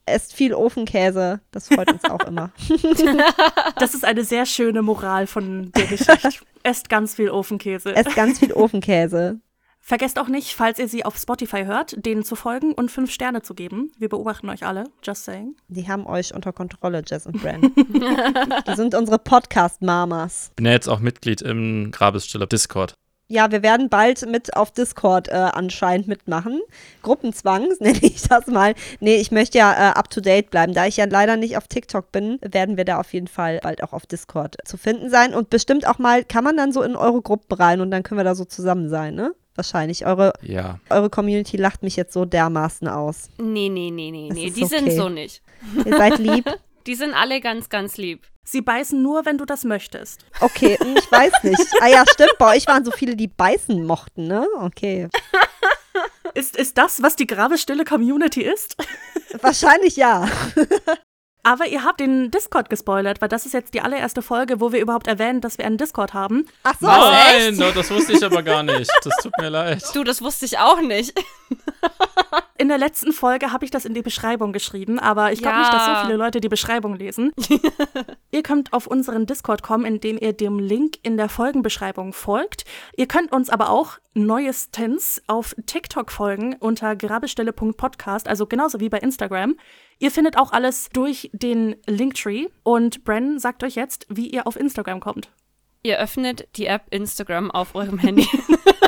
C: Esst viel Ofenkäse. Das freut uns auch immer. [laughs] [laughs]
A: Das ist eine sehr schöne Moral von der Geschichte. Esst ganz viel Ofenkäse.
C: Esst ganz viel Ofenkäse.
A: Vergesst auch nicht, falls ihr sie auf Spotify hört, denen zu folgen und fünf Sterne zu geben. Wir beobachten euch alle, just saying.
C: Die haben euch unter Kontrolle, Jess und Bren. Die sind unsere Podcast-Mamas.
D: Bin ja jetzt auch Mitglied im Grabesstiller Discord.
C: Ja, wir werden bald mit auf Discord äh, anscheinend mitmachen. Gruppenzwang [laughs] nenne ich das mal. Nee, ich möchte ja äh, up to date bleiben. Da ich ja leider nicht auf TikTok bin, werden wir da auf jeden Fall bald auch auf Discord zu finden sein. Und bestimmt auch mal, kann man dann so in eure Gruppen rein und dann können wir da so zusammen sein, ne? Wahrscheinlich. Eure,
D: Ja.
C: eure Community lacht mich jetzt so dermaßen aus.
B: Nee, nee, nee, nee,
C: Das
B: nee. Die sind
C: okay.
B: so nicht.
C: Ihr seid lieb. [laughs]
B: Die sind alle ganz, ganz lieb.
A: Sie beißen nur, wenn du das möchtest.
C: Okay, [laughs] ich weiß nicht. Ah ja, stimmt, bei euch waren so viele, die beißen mochten, ne? Okay.
A: Ist, ist das, was die Grabestille Community ist? [laughs]
C: Wahrscheinlich ja. [laughs]
A: Aber ihr habt den Discord gespoilert, weil das ist jetzt die allererste Folge, wo wir überhaupt erwähnen, dass wir einen Discord haben.
C: Ach so.
D: Nein, no, das wusste ich aber gar nicht. Das tut mir leid.
B: Du, das wusste ich auch nicht.
A: In der letzten Folge habe ich das in die Beschreibung geschrieben, aber ich glaube
B: Ja.
A: nicht, dass so viele Leute die Beschreibung lesen. [laughs] ihr könnt auf unseren Discord kommen, indem ihr dem Link in der Folgenbeschreibung folgt. Ihr könnt uns aber auch neuestens auf TikTok folgen unter grabestelle.podcast, also genauso wie bei Instagram. Ihr findet auch alles durch den Linktree und Bren sagt euch jetzt, wie ihr auf Instagram kommt.
B: Ihr öffnet die App Instagram auf eurem Handy. [laughs]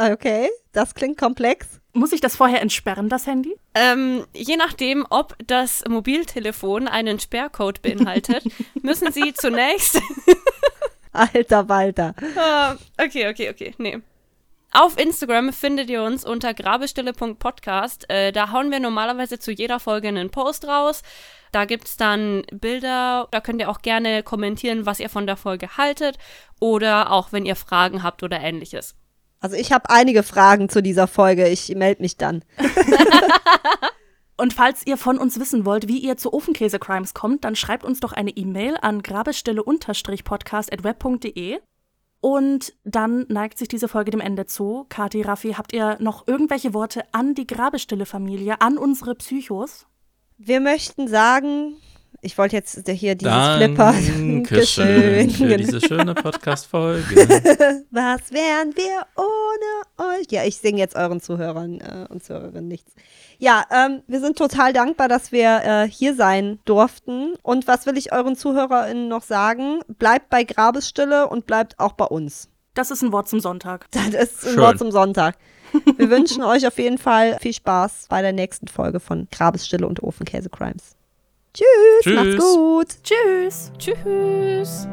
C: Okay, das klingt komplex.
A: Muss ich das vorher entsperren, das Handy?
B: ähm, je nachdem, ob das Mobiltelefon einen Sperrcode beinhaltet, [laughs] müssen Sie zunächst [laughs]
C: Alter Walter.
B: Ah, okay, okay, okay. Nee. Auf Instagram findet ihr uns unter grabestille.podcast. Äh, da hauen wir normalerweise zu jeder Folge einen Post raus. Da gibt's dann Bilder. Da könnt ihr auch gerne kommentieren, was ihr von der Folge haltet. Oder auch, wenn ihr Fragen habt oder ähnliches.
C: Also ich habe einige Fragen zu dieser Folge. Ich melde mich dann.
A: Und falls ihr von uns wissen wollt, wie ihr zu Ofenkäse-Crimes kommt, dann schreibt uns doch eine E-Mail an grabestille-podcast.web.de. Und dann neigt sich diese Folge dem Ende zu. Kati, Raffi, habt ihr noch irgendwelche Worte an die Grabestille-Familie, an unsere Psychos?
C: Wir möchten sagen, ich wollte jetzt hier dieses
D: Dankeschön
C: Flipper.
D: für diese schöne Podcast-Folge. [laughs]
C: Was wären wir ohne euch? Ja, ich singe jetzt euren Zuhörern äh, und Zuhörerinnen nichts. Ja, ähm, wir sind total dankbar, dass wir äh, hier sein durften. Und was will ich euren ZuhörerInnen noch sagen? Bleibt bei Grabesstille und bleibt auch bei uns.
A: Das ist ein Wort zum Sonntag. [laughs]
C: Das ist ein
D: Schön.
C: Wort zum Sonntag. Wir wünschen euch auf jeden Fall viel Spaß bei der nächsten Folge von Grabesstille und Ofenkäse Crimes. Tschüss,
D: Tschüss.
C: macht's gut.
A: Tschüss!
B: Tschüss.